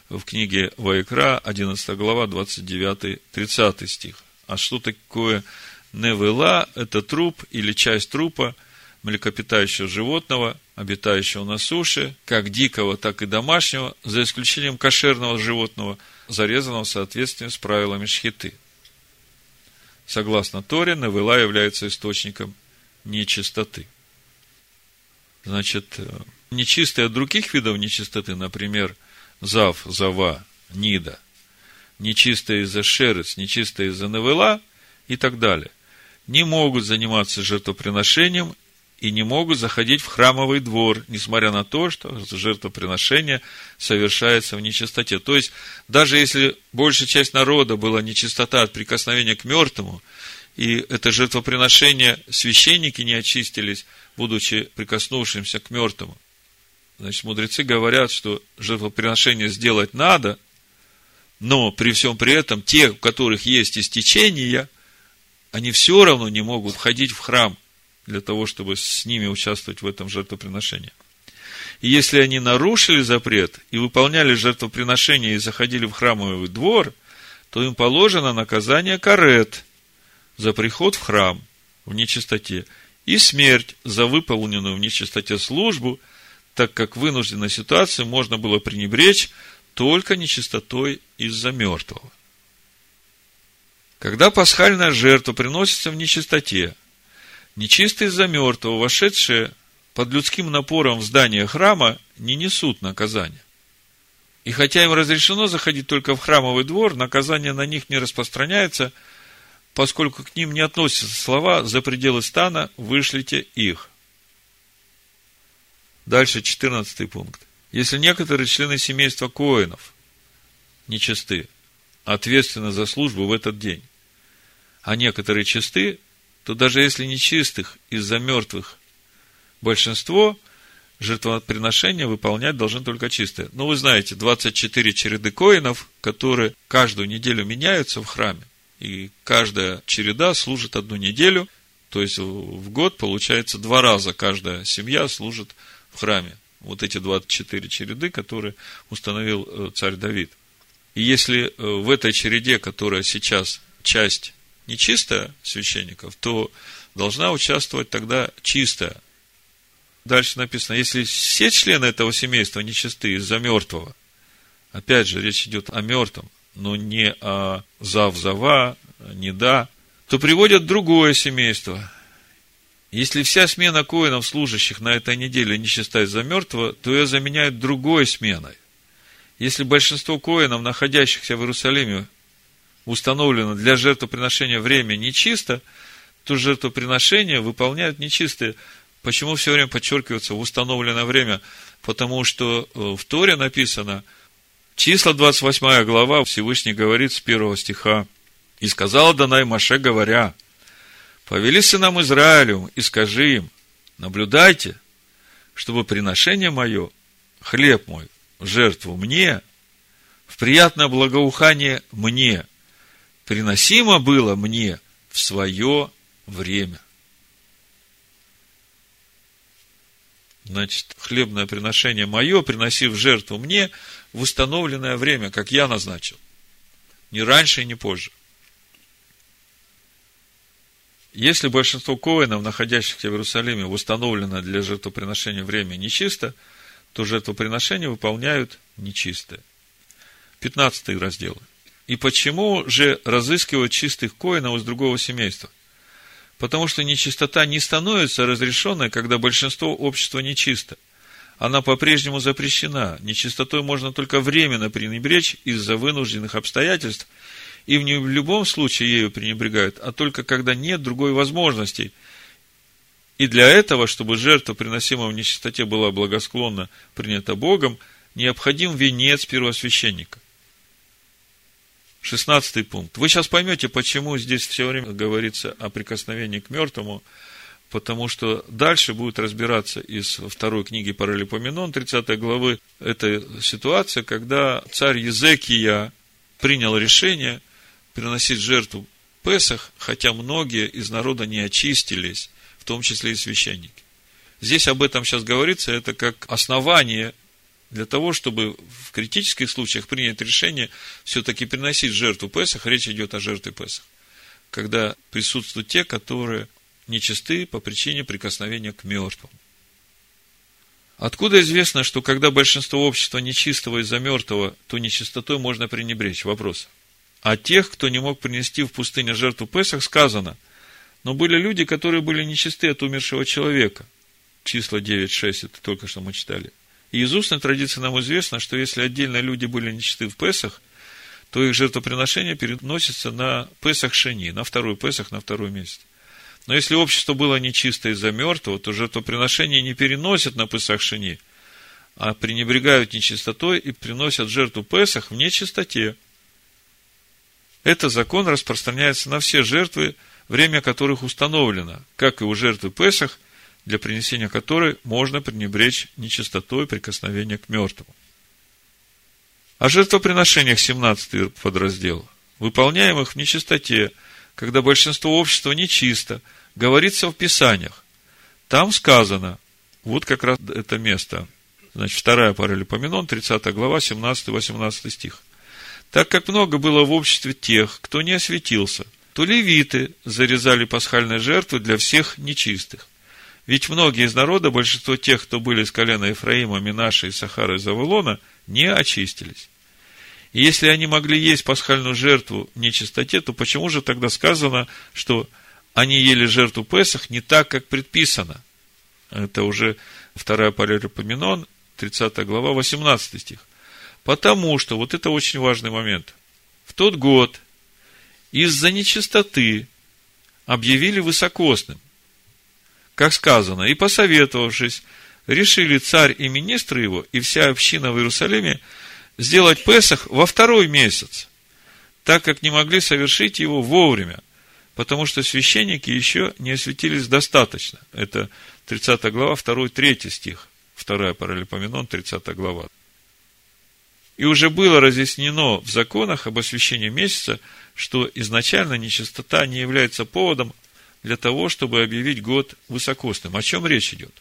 в книге Ваикра, 11 глава, 29-30 стих. А что такое Невела – это труп или часть трупа млекопитающего животного, обитающего на суше, как дикого, так и домашнего, за исключением кошерного животного, зарезанного в соответствии с правилами шхиты. Согласно Торе, Невела является источником нечистоты. Значит, э, нечистые от других видов нечистоты, например, зав, зава, нида, нечистые из-за шерец, нечистые из-за невела и так далее не могут заниматься жертвоприношением и не могут заходить в храмовый двор, несмотря на то, что жертвоприношение совершается в нечистоте. То есть, даже если большая часть народа была нечистота от прикосновения к мертвому, и это жертвоприношение священники не очистились, будучи прикоснувшимся к мертвому, значит, мудрецы говорят, что жертвоприношение сделать надо, но при всем при этом те, у которых есть истечения, они все равно не могут входить в храм для того, чтобы с ними участвовать в этом жертвоприношении. И если они нарушили запрет и выполняли жертвоприношение и заходили в храмовый двор, то им положено наказание карет за приход в храм в нечистоте и смерть за выполненную в нечистоте службу, так как вынужденной ситуации можно было пренебречь только нечистотой из-за мертвого. Когда пасхальная жертва приносится в нечистоте, нечистые из-за мертвого, вошедшие под людским напором в здание храма, не несут наказания. И хотя им разрешено заходить только в храмовый двор, наказание на них не распространяется, поскольку к ним не относятся слова «за пределы стана вышлите их». Дальше 14 пункт. Если некоторые члены семейства Коинов нечисты, ответственны за службу в этот день, а некоторые чисты, то даже если нечистых из-за мертвых большинство, жертвоприношения выполнять должны только чистые. Ну, вы знаете, 24 череды коинов, которые каждую неделю меняются в храме. И каждая череда служит одну неделю, то есть в год получается два раза каждая семья служит в храме. Вот эти 24 череды, которые установил э, царь Давид. И если э, в этой череде, которая сейчас часть нечистая священников, то должна участвовать тогда чистая. Дальше написано, если все члены этого семейства нечисты из-за мертвого, опять же, речь идет о мертвом, но не о зав-зава, не да, то приводят другое семейство. Если вся смена коинов, служащих на этой неделе, нечиста из-за мертвого, то ее заменяют другой сменой. Если большинство коинов, находящихся в Иерусалиме, установлено для жертвоприношения время нечисто, то жертвоприношение выполняют нечистые. Почему все время подчеркивается в установленное время? Потому что э, в Торе написано, числа 28 глава, Всевышний говорит с первого стиха, «И сказал Данай Маше, говоря, повели сынам Израилю и скажи им, наблюдайте, чтобы приношение мое, хлеб мой, жертву мне, в приятное благоухание мне, приносимо было мне в свое время. Значит, хлебное приношение мое, приноси в жертву мне в установленное время, как я назначил. Не раньше и не позже. Если большинство коинов, находящихся в Иерусалиме, в установленное для жертвоприношения время нечисто, то жертвоприношение выполняют нечистое. 15 раздел. И почему же разыскивают чистых коинов из другого семейства? Потому что нечистота не становится разрешенной, когда большинство общества нечисто. Она по-прежнему запрещена. Нечистотой можно только временно пренебречь из-за вынужденных обстоятельств, и в любом случае ею пренебрегают, а только когда нет другой возможности. И для этого, чтобы жертва, приносимая в нечистоте, была благосклонно принята Богом, необходим венец первосвященника. 16 пункт. Вы сейчас поймете, почему здесь все время говорится о прикосновении к мертвому, потому что дальше будет разбираться из второй книги Паралипоменон, 30 главы, это ситуация, когда царь Езекия принял решение приносить жертву Песах, хотя многие из народа не очистились, в том числе и священники. Здесь об этом сейчас говорится, это как основание для того, чтобы в критических случаях принять решение все-таки приносить жертву Песах, речь идет о жертве Песах, когда присутствуют те, которые нечисты по причине прикосновения к мертвым. Откуда известно, что когда большинство общества нечистого из-за мертвого, то нечистотой можно пренебречь? Вопрос. А тех, кто не мог принести в пустыне жертву Песах, сказано, но были люди, которые были нечисты от умершего человека. Числа 9.6, это только что мы читали. И из устной традиции нам известно, что если отдельно люди были нечисты в Песах, то их жертвоприношение переносится на Песах Шени, на второй Песах, на второй месяц. Но если общество было нечисто из-за мертвого, то жертвоприношение не переносят на Песах Шени, а пренебрегают нечистотой и приносят жертву Песах в нечистоте. Этот закон распространяется на все жертвы, время которых установлено, как и у жертвы Песах, для принесения которой можно пренебречь нечистотой прикосновения к мертвому. О жертвоприношениях 17 подраздел, выполняемых в нечистоте, когда большинство общества нечисто, говорится в Писаниях. Там сказано, вот как раз это место, значит, вторая паралипоменон, 30 глава, 17-18 стих. Так как много было в обществе тех, кто не осветился, то левиты зарезали пасхальные жертвы для всех нечистых. Ведь многие из народа, большинство тех, кто были из колена Ефраима, Минаша, Сахара и Завулона, не очистились. И если они могли есть пасхальную жертву нечистоте, то почему же тогда сказано, что они ели жертву Песах не так, как предписано? Это уже вторая Паралипоменон, 30 глава, 18 стих. Потому что, вот это очень важный момент, в тот год из-за нечистоты объявили высокосным, как сказано, и посоветовавшись, решили царь и министры его, и вся община в Иерусалиме сделать Песах во второй месяц, так как не могли совершить его вовремя, потому что священники еще не осветились достаточно. Это 30 глава, 2-3 стих, 2 Паралипоменон, 30 глава. И уже было разъяснено в законах об освящении месяца, что изначально нечистота не является поводом для того, чтобы объявить год высокосным. О чем речь идет?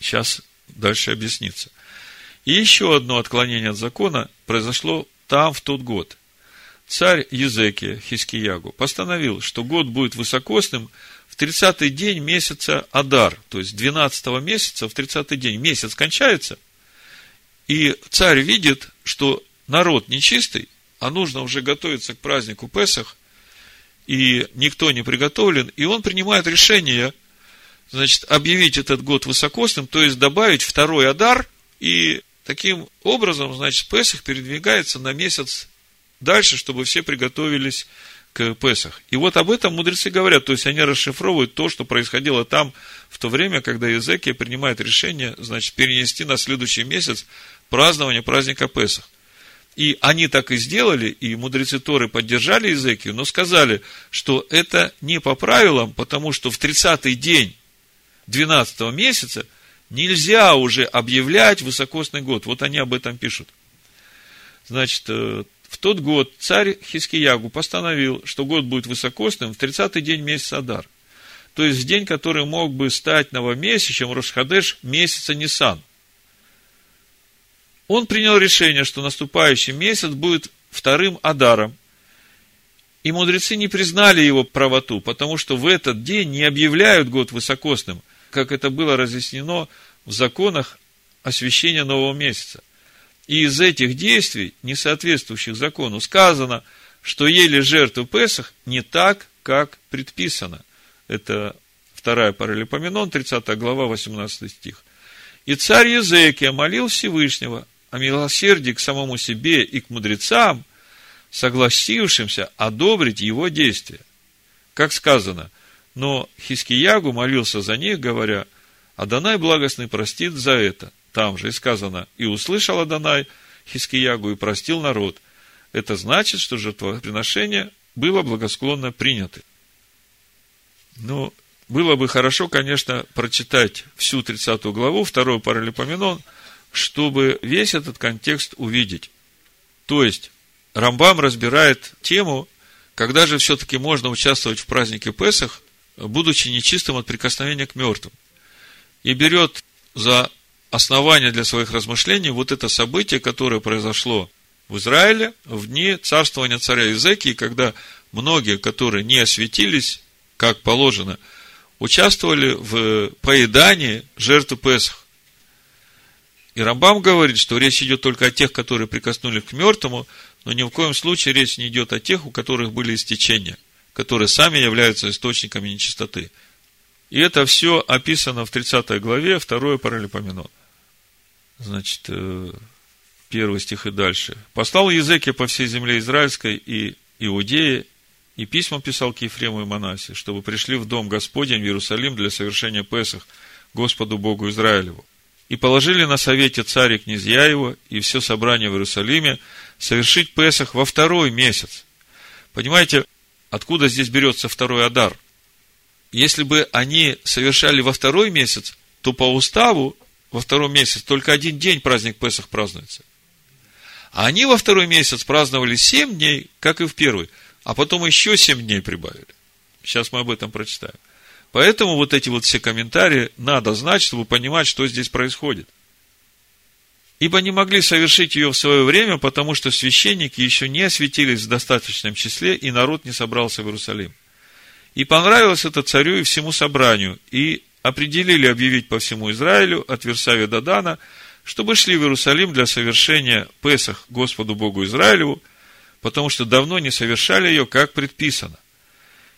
Сейчас дальше объяснится. И еще одно отклонение от закона произошло там в тот год. Царь Езекия Хискиягу постановил, что год будет высокосным в 30-й день месяца Адар, то есть 12 месяца в 30-й день. Месяц кончается – и царь видит, что народ нечистый, а нужно уже готовиться к празднику Песах, и никто не приготовлен, и он принимает решение, значит, объявить этот год высокосным, то есть добавить второй Адар, и таким образом, значит, Песах передвигается на месяц дальше, чтобы все приготовились к Песах. И вот об этом мудрецы говорят, то есть они расшифровывают то, что происходило там в то время, когда Езекия принимает решение, значит, перенести на следующий месяц празднования праздника Песах. И они так и сделали, и мудрецы Торы поддержали Изекию, но сказали, что это не по правилам, потому что в 30-й день 12 месяца нельзя уже объявлять высокосный год. Вот они об этом пишут. Значит, э, в тот год царь Хискиягу постановил, что год будет высокосным в 30-й день месяца Адар. То есть в день, который мог бы стать новомесячем Рошхадеш месяца Нисан он принял решение, что наступающий месяц будет вторым Адаром. И мудрецы не признали его правоту, потому что в этот день не объявляют год высокосным, как это было разъяснено в законах освящения нового месяца. И из этих действий, не соответствующих закону, сказано, что ели жертву Песах не так, как предписано. Это вторая Паралипоменон, 30 глава, 18 стих. И царь Езекия молил Всевышнего, о милосердии к самому себе и к мудрецам, согласившимся одобрить его действия. Как сказано, но Хискиягу молился за них, говоря, Адонай благостный простит за это. Там же и сказано, и услышал Адонай Хискиягу и простил народ. Это значит, что жертвоприношение было благосклонно принято. Ну, было бы хорошо, конечно, прочитать всю 30 главу, второй паралипоменон – чтобы весь этот контекст увидеть. То есть, Рамбам разбирает тему, когда же все-таки можно участвовать в празднике Песах, будучи нечистым от прикосновения к мертвым. И берет за основание для своих размышлений вот это событие, которое произошло в Израиле в дни царствования царя Изекии, когда многие, которые не осветились, как положено, участвовали в поедании жертвы Песах. И Рамбам говорит, что речь идет только о тех, которые прикоснулись к мертвому, но ни в коем случае речь не идет о тех, у которых были истечения, которые сами являются источниками нечистоты. И это все описано в 30 главе, второе паралипоменон. Значит, э, первый стих и дальше. «Послал Езекия по всей земле израильской и Иудее, и письма писал к Ефрему и Манасе, чтобы пришли в дом Господень в Иерусалим для совершения Песах Господу Богу Израилеву и положили на совете царь и князья его и все собрание в Иерусалиме совершить Песах во второй месяц. Понимаете, откуда здесь берется второй Адар? Если бы они совершали во второй месяц, то по уставу во второй месяц только один день праздник Песах празднуется. А они во второй месяц праздновали семь дней, как и в первый, а потом еще семь дней прибавили. Сейчас мы об этом прочитаем. Поэтому вот эти вот все комментарии надо знать, чтобы понимать, что здесь происходит. Ибо не могли совершить ее в свое время, потому что священники еще не осветились в достаточном числе, и народ не собрался в Иерусалим. И понравилось это царю и всему собранию, и определили объявить по всему Израилю от Версавия до Дана, чтобы шли в Иерусалим для совершения Песах Господу Богу Израилеву, потому что давно не совершали ее, как предписано.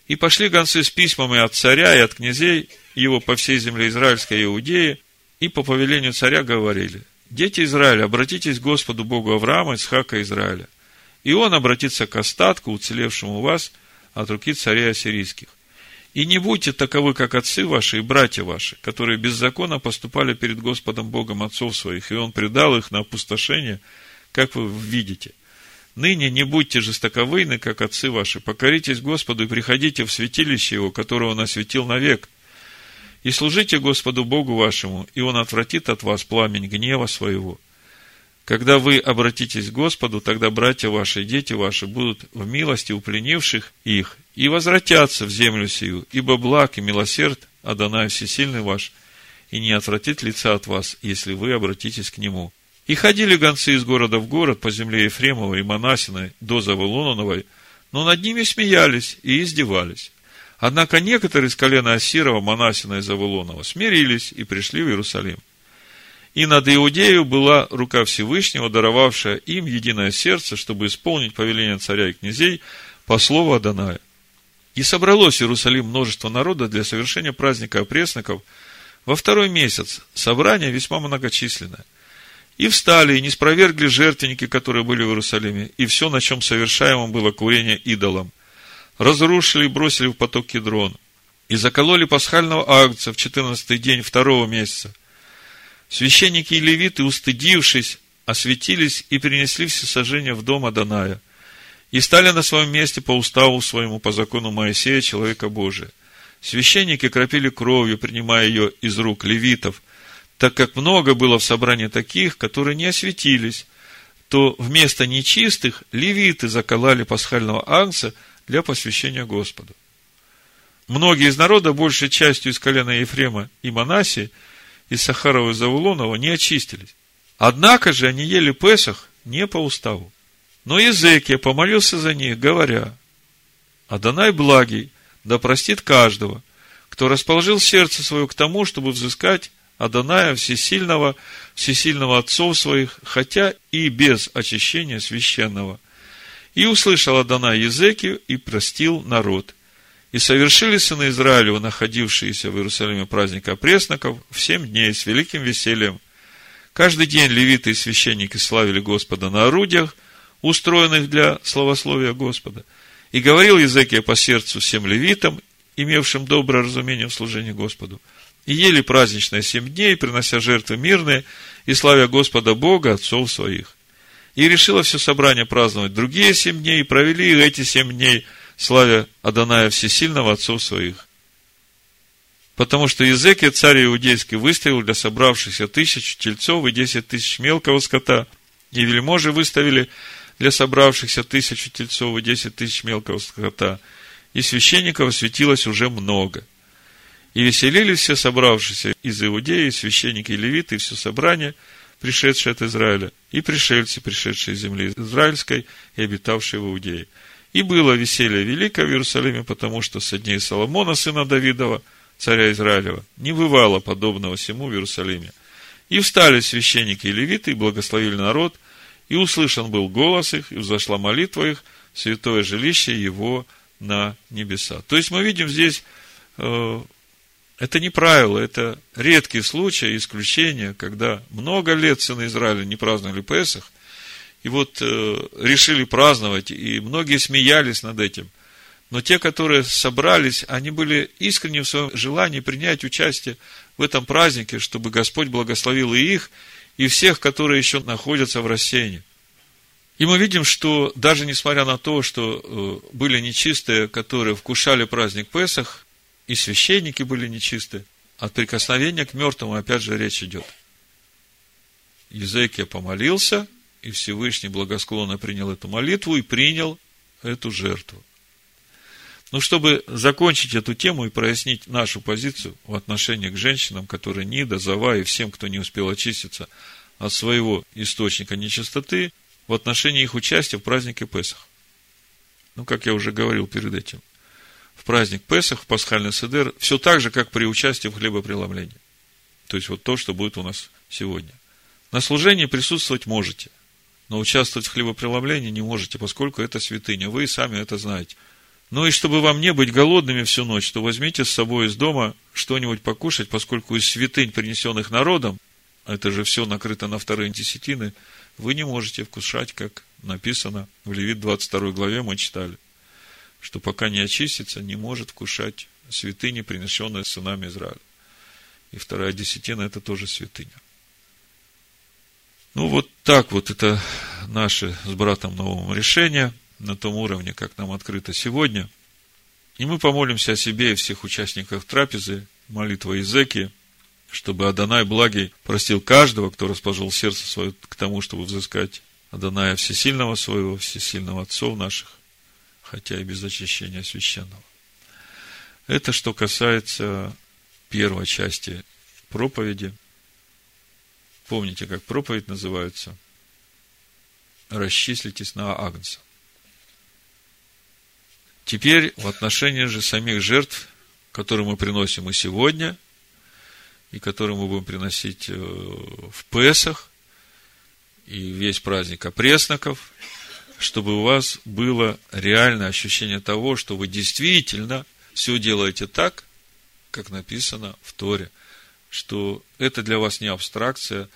И пошли гонцы с письмами от царя и от князей его по всей земле Израильской и Иудеи, и по повелению царя говорили, «Дети Израиля, обратитесь к Господу Богу Авраама, Исхака Израиля, и он обратится к остатку, уцелевшему у вас от руки царей ассирийских. И не будьте таковы, как отцы ваши и братья ваши, которые без закона поступали перед Господом Богом отцов своих, и Он предал их на опустошение, как вы видите. Ныне не будьте жестоковыйны, как отцы ваши, покоритесь Господу и приходите в святилище Его, которого Он осветил навек, и служите Господу Богу вашему, и Он отвратит от вас пламень гнева своего – когда вы обратитесь к Господу, тогда братья ваши и дети ваши будут в милости у пленивших их и возвратятся в землю сию, ибо благ и милосерд Адонай Всесильный ваш, и не отвратит лица от вас, если вы обратитесь к нему. И ходили гонцы из города в город по земле Ефремовой и Манасиной до Заволоновой, но над ними смеялись и издевались. Однако некоторые из колена Асирова, Манасина и Заволонова смирились и пришли в Иерусалим. И над Иудею была рука Всевышнего, даровавшая им единое сердце, чтобы исполнить повеление царя и князей по слову Адоная. И собралось в Иерусалим множество народа для совершения праздника опресноков во второй месяц. Собрание весьма многочисленное. И встали, и не спровергли жертвенники, которые были в Иерусалиме, и все, на чем совершаемом было курение идолам. Разрушили и бросили в поток Кедрон. И закололи пасхального агнца в четырнадцатый день второго месяца – Священники и левиты, устыдившись, осветились и перенесли все сожжения в дом Аданая. И стали на своем месте по уставу своему, по закону Моисея, человека Божия. Священники кропили кровью, принимая ее из рук левитов, так как много было в собрании таких, которые не осветились, то вместо нечистых левиты заколали пасхального агнца для посвящения Господу. Многие из народа, большей частью из колена Ефрема и Манасии, из Сахарова и Завулонова не очистились. Однако же они ели Песах не по уставу. Но Езекия помолился за них, говоря, Адонай благий, да простит каждого, кто расположил сердце свое к тому, чтобы взыскать Адоная Всесильного, Всесильного отцов своих, хотя и без очищения священного. И услышал Адонай Езекию и простил народ – и совершили сыны Израилева, находившиеся в Иерусалиме праздника пресноков, в семь дней с великим весельем. Каждый день левиты и священники славили Господа на орудиях, устроенных для славословия Господа. И говорил Языкия по сердцу всем левитам, имевшим доброе разумение в служении Господу. И ели праздничные семь дней, принося жертвы мирные, и славя Господа Бога, отцов своих. И решило все собрание праздновать другие семь дней, и провели эти семь дней – славя Адоная Всесильного отцов своих. Потому что Езекия, царь иудейский, выставил для собравшихся тысячу тельцов и десять тысяч мелкого скота, и вельможи выставили для собравшихся тысячу тельцов и десять тысяч мелкого скота, и священников светилось уже много. И веселились все собравшиеся из Иудеи, священники и левиты, и все собрание, пришедшие от Израиля, и пришельцы, пришедшие из земли израильской и обитавшие в Иудее – и было веселье великое в Иерусалиме, потому что со дней Соломона, сына Давидова, царя Израилева, не бывало подобного всему в Иерусалиме. И встали священники и левиты, и благословили народ, и услышан был голос их, и взошла молитва их, святое жилище его на небеса. То есть мы видим здесь, э, это не правило, это редкий случай, исключение, когда много лет сыны Израиля не праздновали Песах – и вот э, решили праздновать, и многие смеялись над этим. Но те, которые собрались, они были искренне в своем желании принять участие в этом празднике, чтобы Господь благословил и их, и всех, которые еще находятся в рассеянии. И мы видим, что даже несмотря на то, что э, были нечистые, которые вкушали праздник Песах, и священники были нечистые, от прикосновения к мертвому опять же речь идет. Езекия помолился – и Всевышний благосклонно принял эту молитву и принял эту жертву. Ну, чтобы закончить эту тему и прояснить нашу позицию в отношении к женщинам, которые Нида, Зава и всем, кто не успел очиститься от своего источника нечистоты, в отношении их участия в празднике Песах. Ну, как я уже говорил перед этим. В праздник Песах, в пасхальный седер, все так же, как при участии в хлебопреломлении. То есть, вот то, что будет у нас сегодня. На служении присутствовать можете, но участвовать в хлебопреломлении не можете, поскольку это святыня. Вы сами это знаете. Ну и чтобы вам не быть голодными всю ночь, то возьмите с собой из дома что-нибудь покушать, поскольку из святынь, принесенных народом, это же все накрыто на вторые десятины, вы не можете вкушать, как написано в Левит 22 главе, мы читали, что пока не очистится, не может вкушать святыни, принесенные сынами Израиля. И вторая десятина – это тоже святыня. Ну, вот так вот это наше с братом новым решение на том уровне, как нам открыто сегодня. И мы помолимся о себе и всех участниках трапезы, молитва Изеки, чтобы Адонай Благий простил каждого, кто расположил сердце свое к тому, чтобы взыскать Адоная Всесильного своего, Всесильного Отцов наших, хотя и без очищения священного. Это что касается первой части проповеди. Помните, как проповедь называется? Расчислитесь на Агнца. Теперь в отношении же самих жертв, которые мы приносим и сегодня, и которые мы будем приносить э, в Песах, и весь праздник опресноков, чтобы у вас было реальное ощущение того, что вы действительно все делаете так, как написано в Торе, что это для вас не абстракция,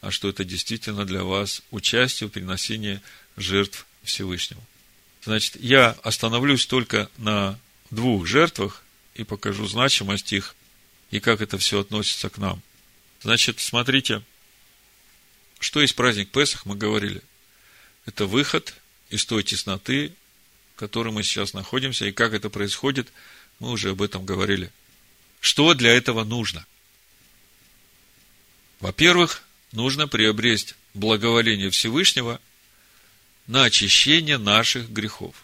а что это действительно для вас участие в приносении жертв Всевышнему. Значит, я остановлюсь только на двух жертвах и покажу значимость их и как это все относится к нам. Значит, смотрите, что есть праздник Песах, мы говорили. Это выход из той тесноты, в которой мы сейчас находимся, и как это происходит, мы уже об этом говорили. Что для этого нужно? Во-первых, нужно приобрести благоволение Всевышнего на очищение наших грехов.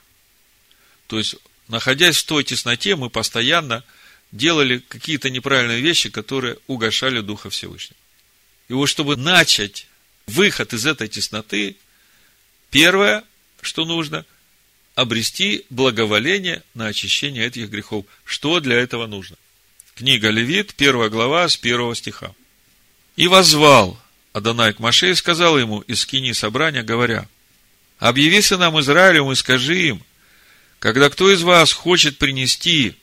То есть, находясь в той тесноте, мы постоянно делали какие-то неправильные вещи, которые угошали Духа Всевышнего. И вот чтобы начать выход из этой тесноты, первое, что нужно, обрести благоволение на очищение этих грехов. Что для этого нужно? Книга Левит, первая глава, с первого стиха. «И возвал Адонай к Маше и сказал ему из скини собрания, говоря, «Объяви сынам Израилю и скажи им, когда кто из вас хочет принести,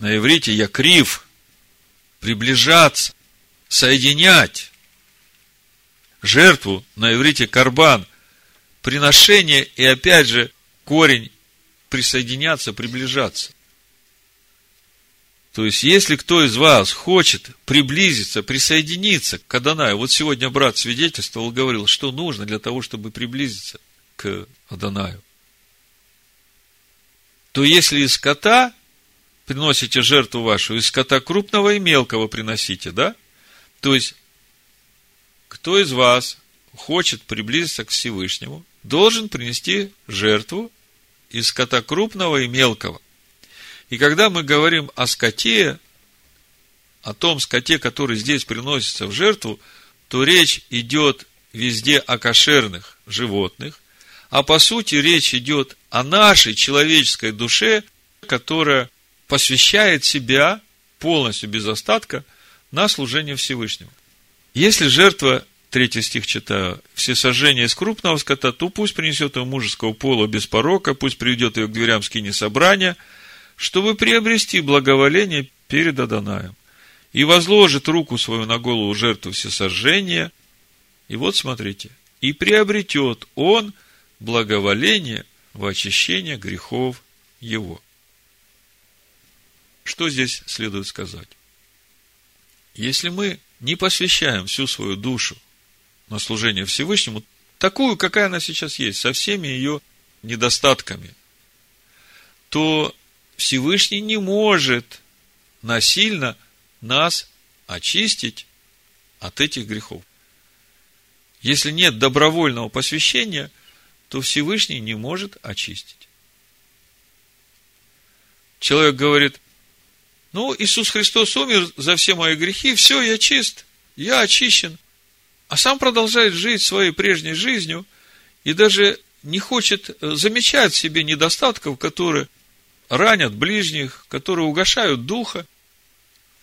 на иврите я крив, приближаться, соединять жертву, на иврите карбан, приношение и опять же корень присоединяться, приближаться. То есть, если кто из вас хочет приблизиться, присоединиться к Адонаю, вот сегодня брат свидетельствовал, говорил, что нужно для того, чтобы приблизиться к Адонаю, то если из скота приносите жертву вашу, из скота крупного и мелкого приносите, да? То есть, кто из вас хочет приблизиться к Всевышнему, должен принести жертву из скота крупного и мелкого – и когда мы говорим о скоте, о том скоте, который здесь приносится в жертву, то речь идет везде о кошерных животных, а по сути речь идет о нашей человеческой душе, которая посвящает себя полностью без остатка на служение Всевышнему. Если жертва, третий стих читаю, все сожжения из крупного скота, то пусть принесет его мужеского пола без порока, пусть приведет ее к дверям скини собрания – чтобы приобрести благоволение перед Адонаем. И возложит руку свою на голову жертву всесожжения. И вот смотрите. И приобретет он благоволение в очищение грехов его. Что здесь следует сказать? Если мы не посвящаем всю свою душу на служение Всевышнему, такую, какая она сейчас есть, со всеми ее недостатками, то Всевышний не может насильно нас очистить от этих грехов. Если нет добровольного посвящения, то Всевышний не может очистить. Человек говорит, ну, Иисус Христос умер за все мои грехи, все, я чист, я очищен. А сам продолжает жить своей прежней жизнью и даже не хочет замечать в себе недостатков, которые ранят ближних, которые угошают духа.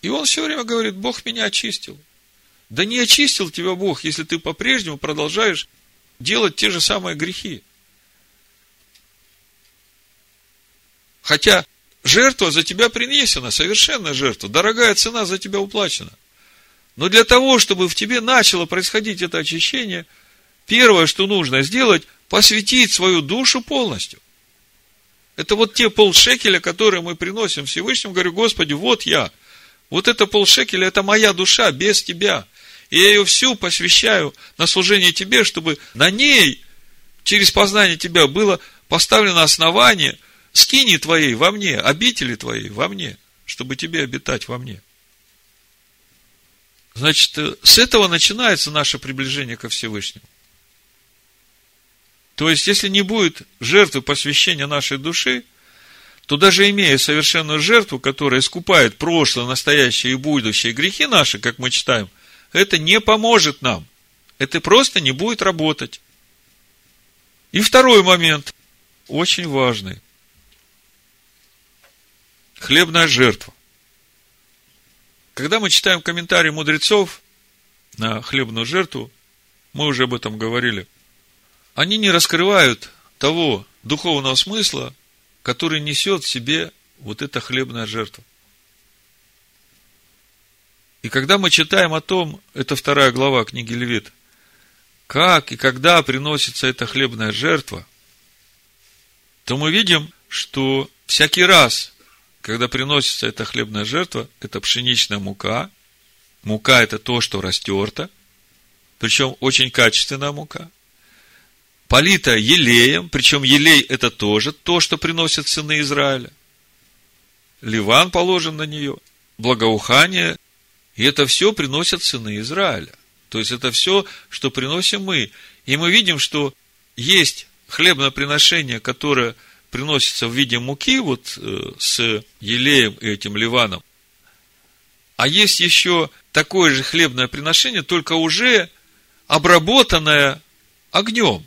И он все время говорит, Бог меня очистил. Да не очистил тебя Бог, если ты по-прежнему продолжаешь делать те же самые грехи. Хотя жертва за тебя принесена, совершенная жертва, дорогая цена за тебя уплачена. Но для того, чтобы в тебе начало происходить это очищение, первое, что нужно сделать, посвятить свою душу полностью. Это вот те полшекеля, которые мы приносим Всевышнему. Говорю, Господи, вот я. Вот это полшекеля, это моя душа без Тебя. И я ее всю посвящаю на служение Тебе, чтобы на ней, через познание Тебя, было поставлено основание скини Твоей во мне, обители Твоей во мне, чтобы Тебе обитать во мне. Значит, э, с этого начинается наше приближение ко Всевышнему. То есть, если не будет жертвы посвящения нашей души, то даже имея совершенную жертву, которая искупает прошлое, настоящее и будущее грехи наши, как мы читаем, это не поможет нам. Это просто не будет работать. И второй момент, очень важный. Хлебная жертва. Когда мы читаем комментарии мудрецов на хлебную жертву, мы уже об этом говорили – они не раскрывают того духовного смысла, который несет в себе вот эта хлебная жертва. И когда мы читаем о том, это вторая глава книги Левит, как и когда приносится эта хлебная жертва, то мы видим, что всякий раз, когда приносится эта хлебная жертва, это пшеничная мука. Мука – это то, что растерто, причем очень качественная мука полита елеем, причем елей это тоже то, что приносят сыны Израиля. Ливан положен на нее, благоухание, и это все приносят сыны Израиля. То есть это все, что приносим мы. И мы видим, что есть хлебное приношение, которое приносится в виде муки, вот э, с елеем и этим ливаном. А есть еще такое же хлебное приношение, только уже обработанное огнем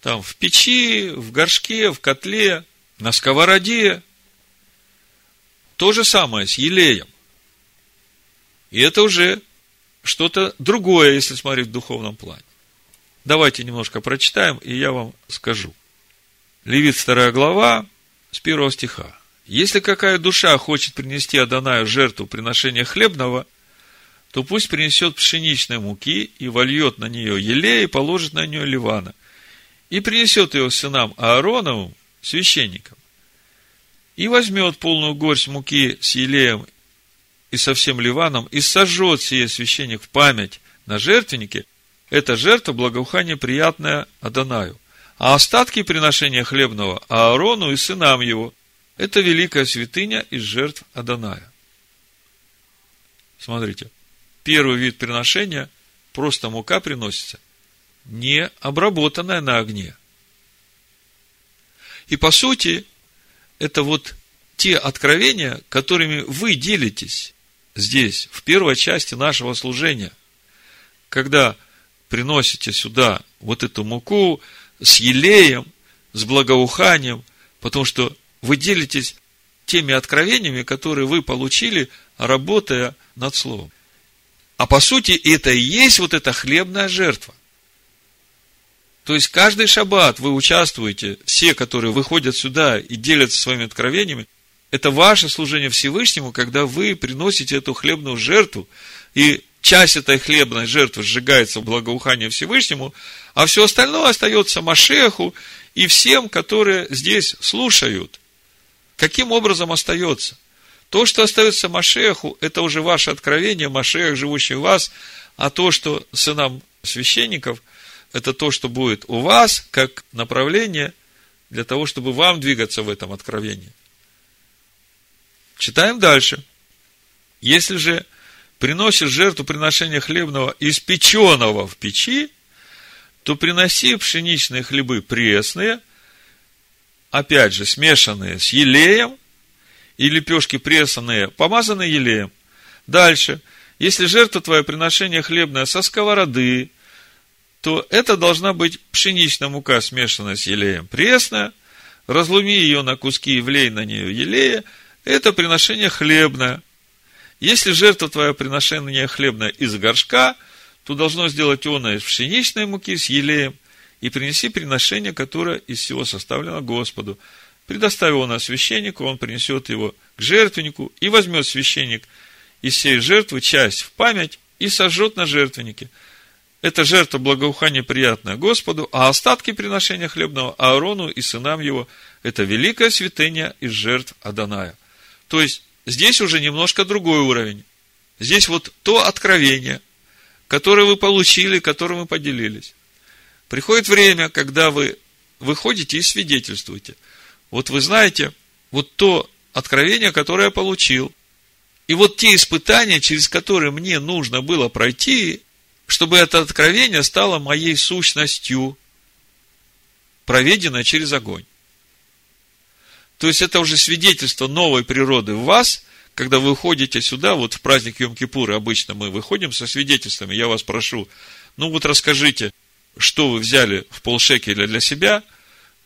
там в печи, в горшке, в котле, на сковороде. То же самое с елеем. И это уже что-то другое, если смотреть в духовном плане. Давайте немножко прочитаем, и я вам скажу. Левит 2 глава, с 1 стиха. Если какая душа хочет принести Адонаю жертву приношения хлебного, то пусть принесет пшеничной муки и вольет на нее елея и положит на нее ливана – и принесет его сынам Аароновым, священникам, и возьмет полную горсть муки с елеем и со всем ливаном, и сожжет сие священник в память на жертвеннике, это жертва благоухания приятная Адонаю. А остатки приношения хлебного Аарону и сынам его – это великая святыня из жертв Адоная. Смотрите, первый вид приношения – просто мука приносится, не обработанная на огне. И по сути, это вот те откровения, которыми вы делитесь здесь, в первой части нашего служения, когда приносите сюда вот эту муку с елеем, с благоуханием, потому что вы делитесь теми откровениями, которые вы получили, работая над Словом. А по сути, это и есть вот эта хлебная жертва. То есть каждый шаббат вы участвуете, все, которые выходят сюда и делятся своими откровениями, это ваше служение Всевышнему, когда вы приносите эту хлебную жертву, и часть этой хлебной жертвы сжигается в благоухание Всевышнему, а все остальное остается Машеху и всем, которые здесь слушают. Каким образом остается? То, что остается Машеху, это уже ваше откровение, Машех, живущий в вас, а то, что сынам священников – это то, что будет у вас, как направление для того, чтобы вам двигаться в этом откровении. Читаем дальше. Если же приносишь жертву приношения хлебного испеченного в печи, то приноси пшеничные хлебы пресные, опять же, смешанные с елеем, и лепешки пресанные, помазанные елеем. Дальше. Если жертва твоя приношение хлебное со сковороды, то это должна быть пшеничная мука, смешанная с елеем пресная, разлуми ее на куски и влей на нее елея, это приношение хлебное. Если жертва твоя приношение хлебное из горшка, то должно сделать оно из пшеничной муки с елеем, и принеси приношение, которое из всего составлено Господу. Предоставь на священнику, он принесет его к жертвеннику, и возьмет священник из всей жертвы часть в память и сожжет на жертвеннике. Это жертва благоухания приятная Господу, а остатки приношения хлебного Аарону и сынам его – это великое святыня из жертв Аданая. То есть, здесь уже немножко другой уровень. Здесь вот то откровение, которое вы получили, которым вы поделились. Приходит время, когда вы выходите и свидетельствуете. Вот вы знаете, вот то откровение, которое я получил, и вот те испытания, через которые мне нужно было пройти, чтобы это откровение стало моей сущностью, проведенное через огонь. То есть это уже свидетельство новой природы в вас, когда вы ходите сюда, вот в праздник Йом-Кипура обычно мы выходим со свидетельствами, я вас прошу, ну вот расскажите, что вы взяли в полшекеля для себя,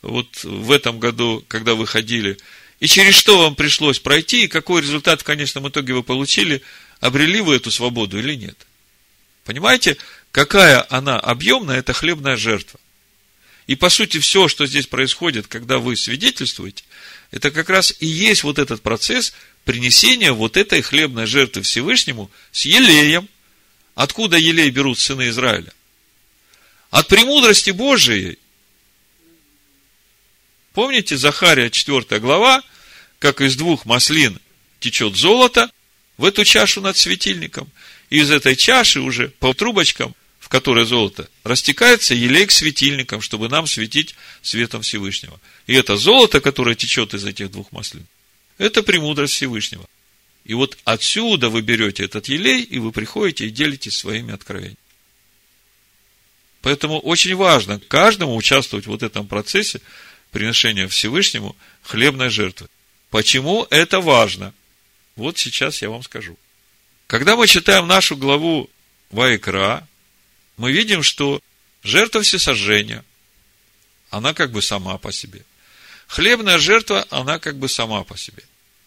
вот в этом году, когда вы ходили, и через что вам пришлось пройти, и какой результат в конечном итоге вы получили, обрели вы эту свободу или нет. Понимаете, какая она объемная, это хлебная жертва. И по сути все, что здесь происходит, когда вы свидетельствуете, это как раз и есть вот этот процесс принесения вот этой хлебной жертвы Всевышнему с елеем. Откуда елей берут сыны Израиля? От премудрости Божией. Помните Захария 4 глава, как из двух маслин течет золото в эту чашу над светильником. И из этой чаши уже по трубочкам, которой золото, растекается елей к светильникам, чтобы нам светить светом Всевышнего. И это золото, которое течет из этих двух маслин, это премудрость Всевышнего. И вот отсюда вы берете этот елей, и вы приходите и делитесь своими откровениями. Поэтому очень важно каждому участвовать в вот этом процессе приношения Всевышнему хлебной жертвы. Почему это важно? Вот сейчас я вам скажу. Когда мы читаем нашу главу Вайкра, мы видим, что жертва всесожжения, она как бы сама по себе. Хлебная жертва, она как бы сама по себе.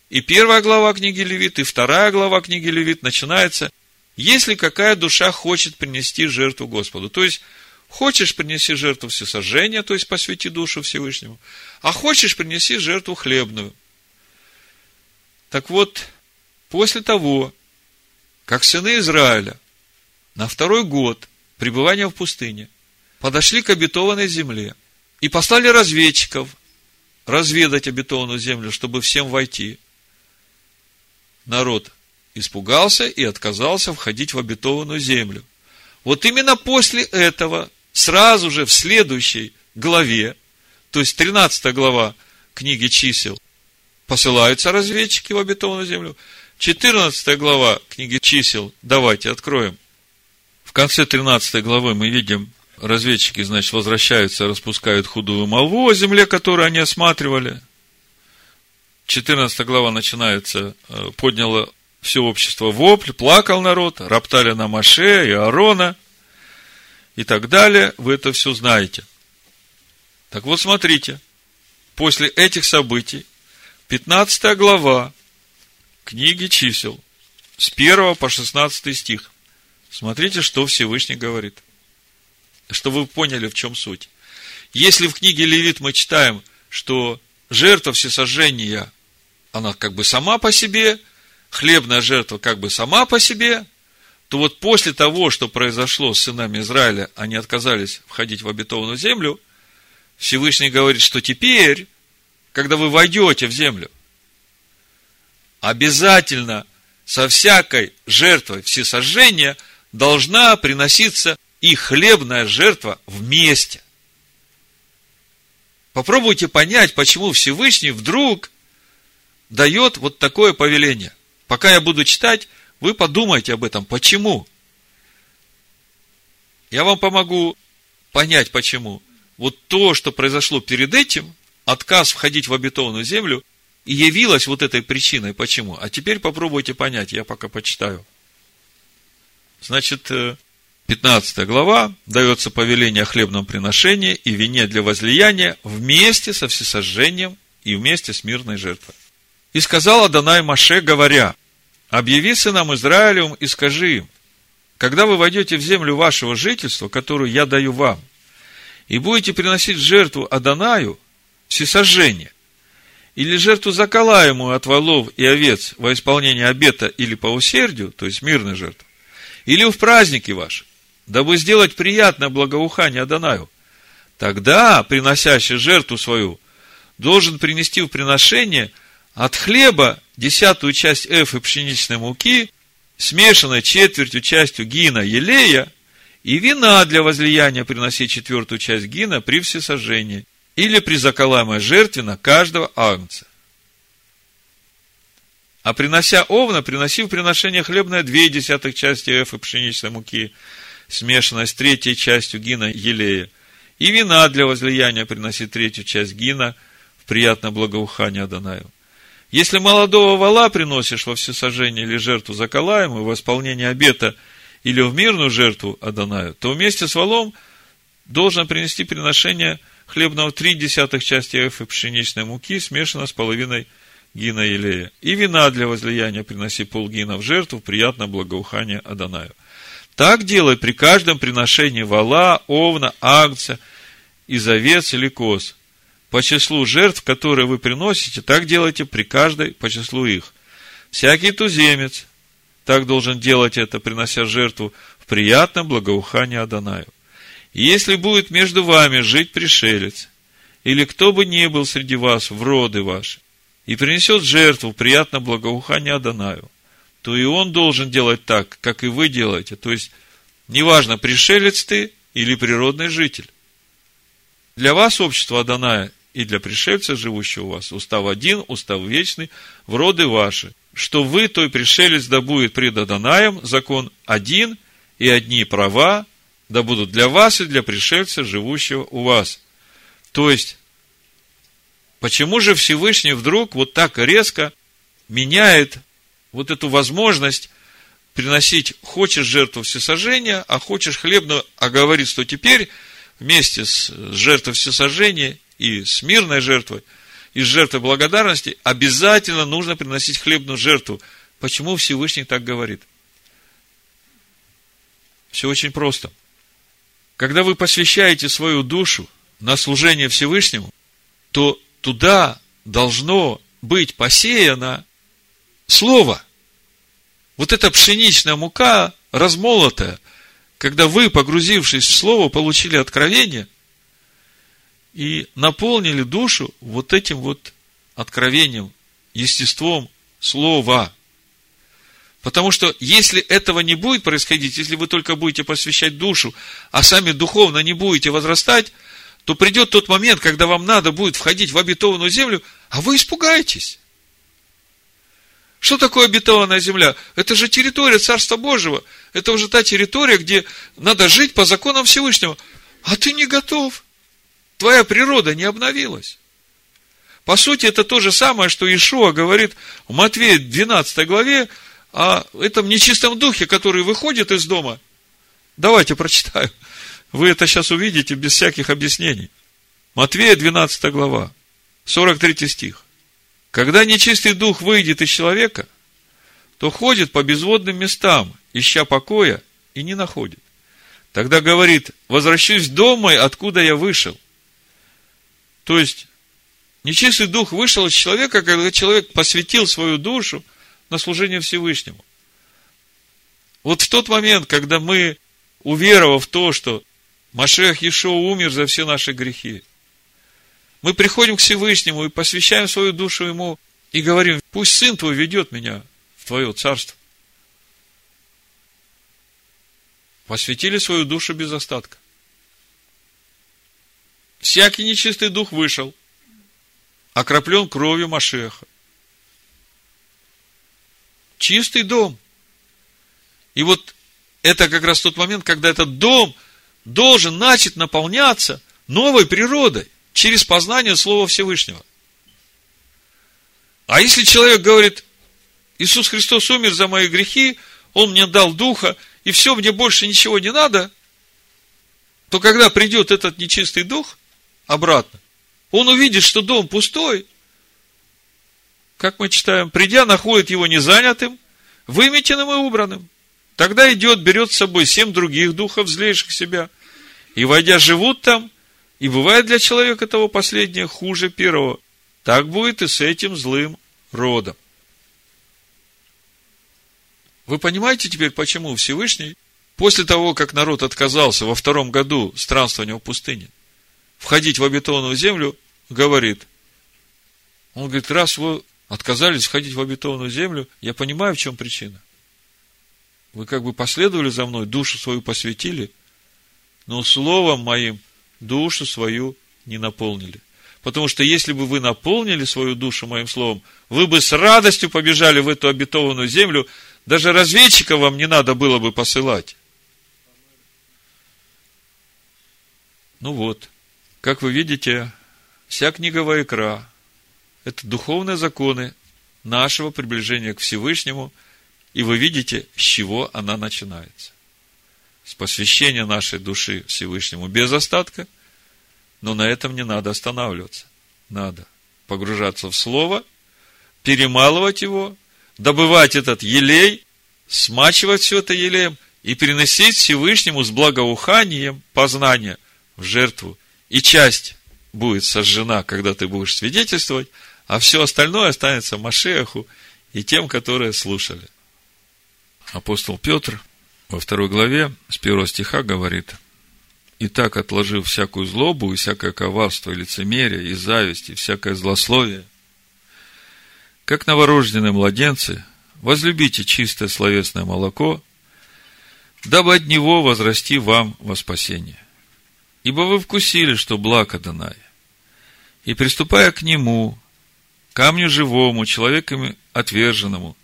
И первая глава книги Левит, и вторая глава книги Левит начинается, если какая душа хочет принести жертву Господу. То есть, хочешь принеси жертву всесожжения, то есть посвяти душу Всевышнему, а хочешь принеси жертву хлебную – так вот, после того, как сыны Израиля на второй год пребывания в пустыне подошли к обетованной земле и послали разведчиков разведать обетованную землю, чтобы всем войти, народ испугался и отказался входить в обетованную землю. Вот именно после этого, сразу же в следующей главе, то есть 13 глава книги чисел, посылаются разведчики в обетованную землю. 14 глава книги чисел, давайте откроем. Конце 13 главы мы видим, разведчики, значит, возвращаются, распускают худую молву о земле, которую они осматривали. 14 глава начинается, э, подняло все общество вопль, плакал народ, роптали на Маше и Аарона и так далее. Вы это все знаете. Так вот, смотрите, после этих событий 15 глава книги чисел, с 1 по 16 стих. Смотрите, что Всевышний говорит. Чтобы вы поняли, в чем суть. Если в книге Левит мы читаем, что жертва всесожжения, она как бы сама по себе, хлебная жертва как бы сама по себе, то вот после того, что произошло с сынами Израиля, они отказались входить в обетованную землю, Всевышний говорит, что теперь когда вы войдете в землю, обязательно со всякой жертвой всесожжения должна приноситься и хлебная жертва вместе. Попробуйте понять, почему Всевышний вдруг дает вот такое повеление. Пока я буду читать, вы подумайте об этом. Почему? Я вам помогу понять, почему. Вот то, что произошло перед этим, отказ входить в обетованную землю и явилась вот этой причиной. Почему? А теперь попробуйте понять, я пока почитаю. Значит, э, 15 глава, дается повеление о хлебном приношении и вине для возлияния вместе со всесожжением и вместе с мирной жертвой. И сказал Адонай Маше, говоря, объяви сынам Израилевым и скажи им, когда вы войдете в землю вашего жительства, которую я даю вам, и будете приносить жертву Адонаю, всесожжение, или жертву заколаемую от волов и овец во исполнение обета или по усердию, то есть мирной жертвы, или в праздники ваши, дабы сделать приятное благоухание Адонаю, тогда приносящий жертву свою должен принести в приношение от хлеба десятую часть эфы пшеничной муки, смешанной четвертью частью гина елея, и вина для возлияния приносить четвертую часть гина при всесожжении – или при заколаемой жертве на каждого агнца. А принося овна, приноси в приношение хлебное две десятых части эфы пшеничной муки, смешанной с третьей частью гина елея, и вина для возлияния приноси третью часть гина в приятное благоухание Адонаю. Если молодого вала приносишь во всесожжение или жертву заколаемую, в исполнение обета или в мирную жертву Адонаю, то вместе с валом должен принести приношение – хлебного три десятых части эфы пшеничной муки, смешано с половиной гина елея. И вина для возлияния приноси полгина в жертву, приятное благоухание Адонаю. Так делай при каждом приношении вала, овна, агнца, из овец или коз. По числу жертв, которые вы приносите, так делайте при каждой по числу их. Всякий туземец так должен делать это, принося жертву в приятном благоухании Адонаю. Если будет между вами жить пришелец, или кто бы ни был среди вас в роды ваши, и принесет жертву приятно благоухание Адонаю, то и он должен делать так, как и вы делаете. То есть, неважно, пришелец ты или природный житель. Для вас общество Адоная и для пришельца, живущего у вас, устав один, устав вечный, в роды ваши, что вы, той пришелец, да будет пред Адонаем, закон один и одни права, да будут для вас и для пришельца, живущего у вас. То есть, почему же Всевышний вдруг вот так резко меняет вот эту возможность приносить, хочешь жертву всесожжения, а хочешь хлебную, а говорит, что теперь вместе с жертвой всесожжения и с мирной жертвой, и с жертвой благодарности обязательно нужно приносить хлебную жертву. Почему Всевышний так говорит? Все очень просто – когда вы посвящаете свою душу на служение Всевышнему, то туда должно быть посеяно слово. Вот эта пшеничная мука, размолотая, когда вы, погрузившись в слово, получили откровение и наполнили душу вот этим вот откровением, естеством слова. Потому что если этого не будет происходить, если вы только будете посвящать душу, а сами духовно не будете возрастать, то придет тот момент, когда вам надо будет входить в обетованную землю, а вы испугаетесь. Что такое обетованная земля? Это же территория Царства Божьего. Это уже та территория, где надо жить по законам Всевышнего. А ты не готов. Твоя природа не обновилась. По сути, это то же самое, что Ишуа говорит в Матвея 12 главе, о этом нечистом духе, который выходит из дома. Давайте прочитаю. Вы это сейчас увидите без всяких объяснений. Матвея 12 глава, 43 стих. Когда нечистый дух выйдет из человека, то ходит по безводным местам, ища покоя, и не находит. Тогда говорит, возвращусь домой, откуда я вышел. То есть, нечистый дух вышел из человека, когда человек посвятил свою душу – на служение Всевышнему. Вот в тот момент, когда мы, уверовав в то, что Машех Ешо умер за все наши грехи, мы приходим к Всевышнему и посвящаем свою душу Ему и говорим, пусть Сын Твой ведет меня в Твое Царство. Посвятили свою душу без остатка. Всякий нечистый дух вышел, окроплен кровью Машеха чистый дом. И вот это как раз тот момент, когда этот дом должен начать наполняться новой природой через познание Слова Всевышнего. А если человек говорит, Иисус Христос умер за мои грехи, Он мне дал Духа, и все, мне больше ничего не надо, то когда придет этот нечистый дух обратно, он увидит, что дом пустой, как мы читаем, придя, находит его незанятым, выметенным и убранным. Тогда идет, берет с собой семь других духов, злейших себя, и, войдя, живут там, и бывает для человека того последнее хуже первого. Так будет и с этим злым родом. Вы понимаете теперь, почему Всевышний, после того, как народ отказался во втором году странствования в пустыне, входить в обетованную землю, говорит, он говорит, раз вы отказались входить в обетованную землю, я понимаю, в чем причина. Вы как бы последовали за мной, душу свою посвятили, но словом моим душу свою не наполнили. Потому что если бы вы наполнили свою душу моим словом, вы бы с радостью побежали в эту обетованную землю, даже разведчика вам не надо было бы посылать. Ну вот, как вы видите, вся книга Вайкра – это духовные законы нашего приближения к Всевышнему, и вы видите, с чего она начинается. С посвящения нашей души Всевышнему без остатка, но на этом не надо останавливаться. Надо погружаться в Слово, перемалывать его, добывать этот елей, смачивать все это елеем и приносить Всевышнему с благоуханием познания в жертву. И часть будет сожжена, когда ты будешь свидетельствовать, а все остальное останется Машеху и тем, которые слушали. Апостол Петр во второй главе с первого стиха говорит, «И так, отложив всякую злобу, и всякое коварство, и лицемерие, и зависть, и всякое злословие, как новорожденные младенцы, возлюбите чистое словесное молоко, дабы от него возрасти вам во спасение. Ибо вы вкусили, что благо Даная. И приступая к нему, камню живому, человеками отверженному,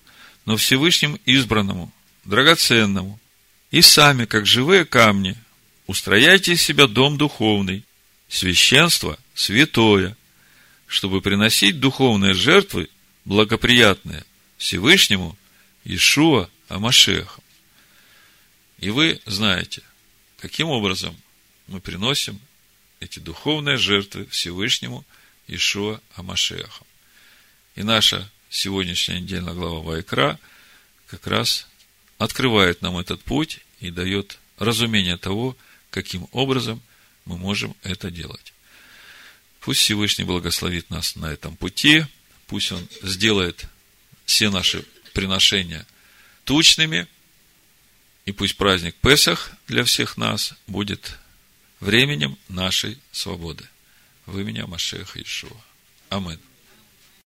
но Всевышним избранному, драгоценному, и сами, как живые камни, устрояйте из себя дом духовный, священство святое, чтобы приносить духовные жертвы благоприятные Всевышнему Ишуа Амашехом. И вы знаете, каким образом мы приносим эти духовные жертвы Всевышнему Ишуа Амашехом. И наша сегодняшняя недельная глава Вайкра как раз открывает нам этот путь и дает разумение того, каким образом мы можем это делать. Пусть Всевышний благословит нас на этом пути, пусть Он сделает все наши приношения тучными, и пусть праздник Песах для всех нас будет временем нашей свободы. В имени Машеха Ишуа. Аминь.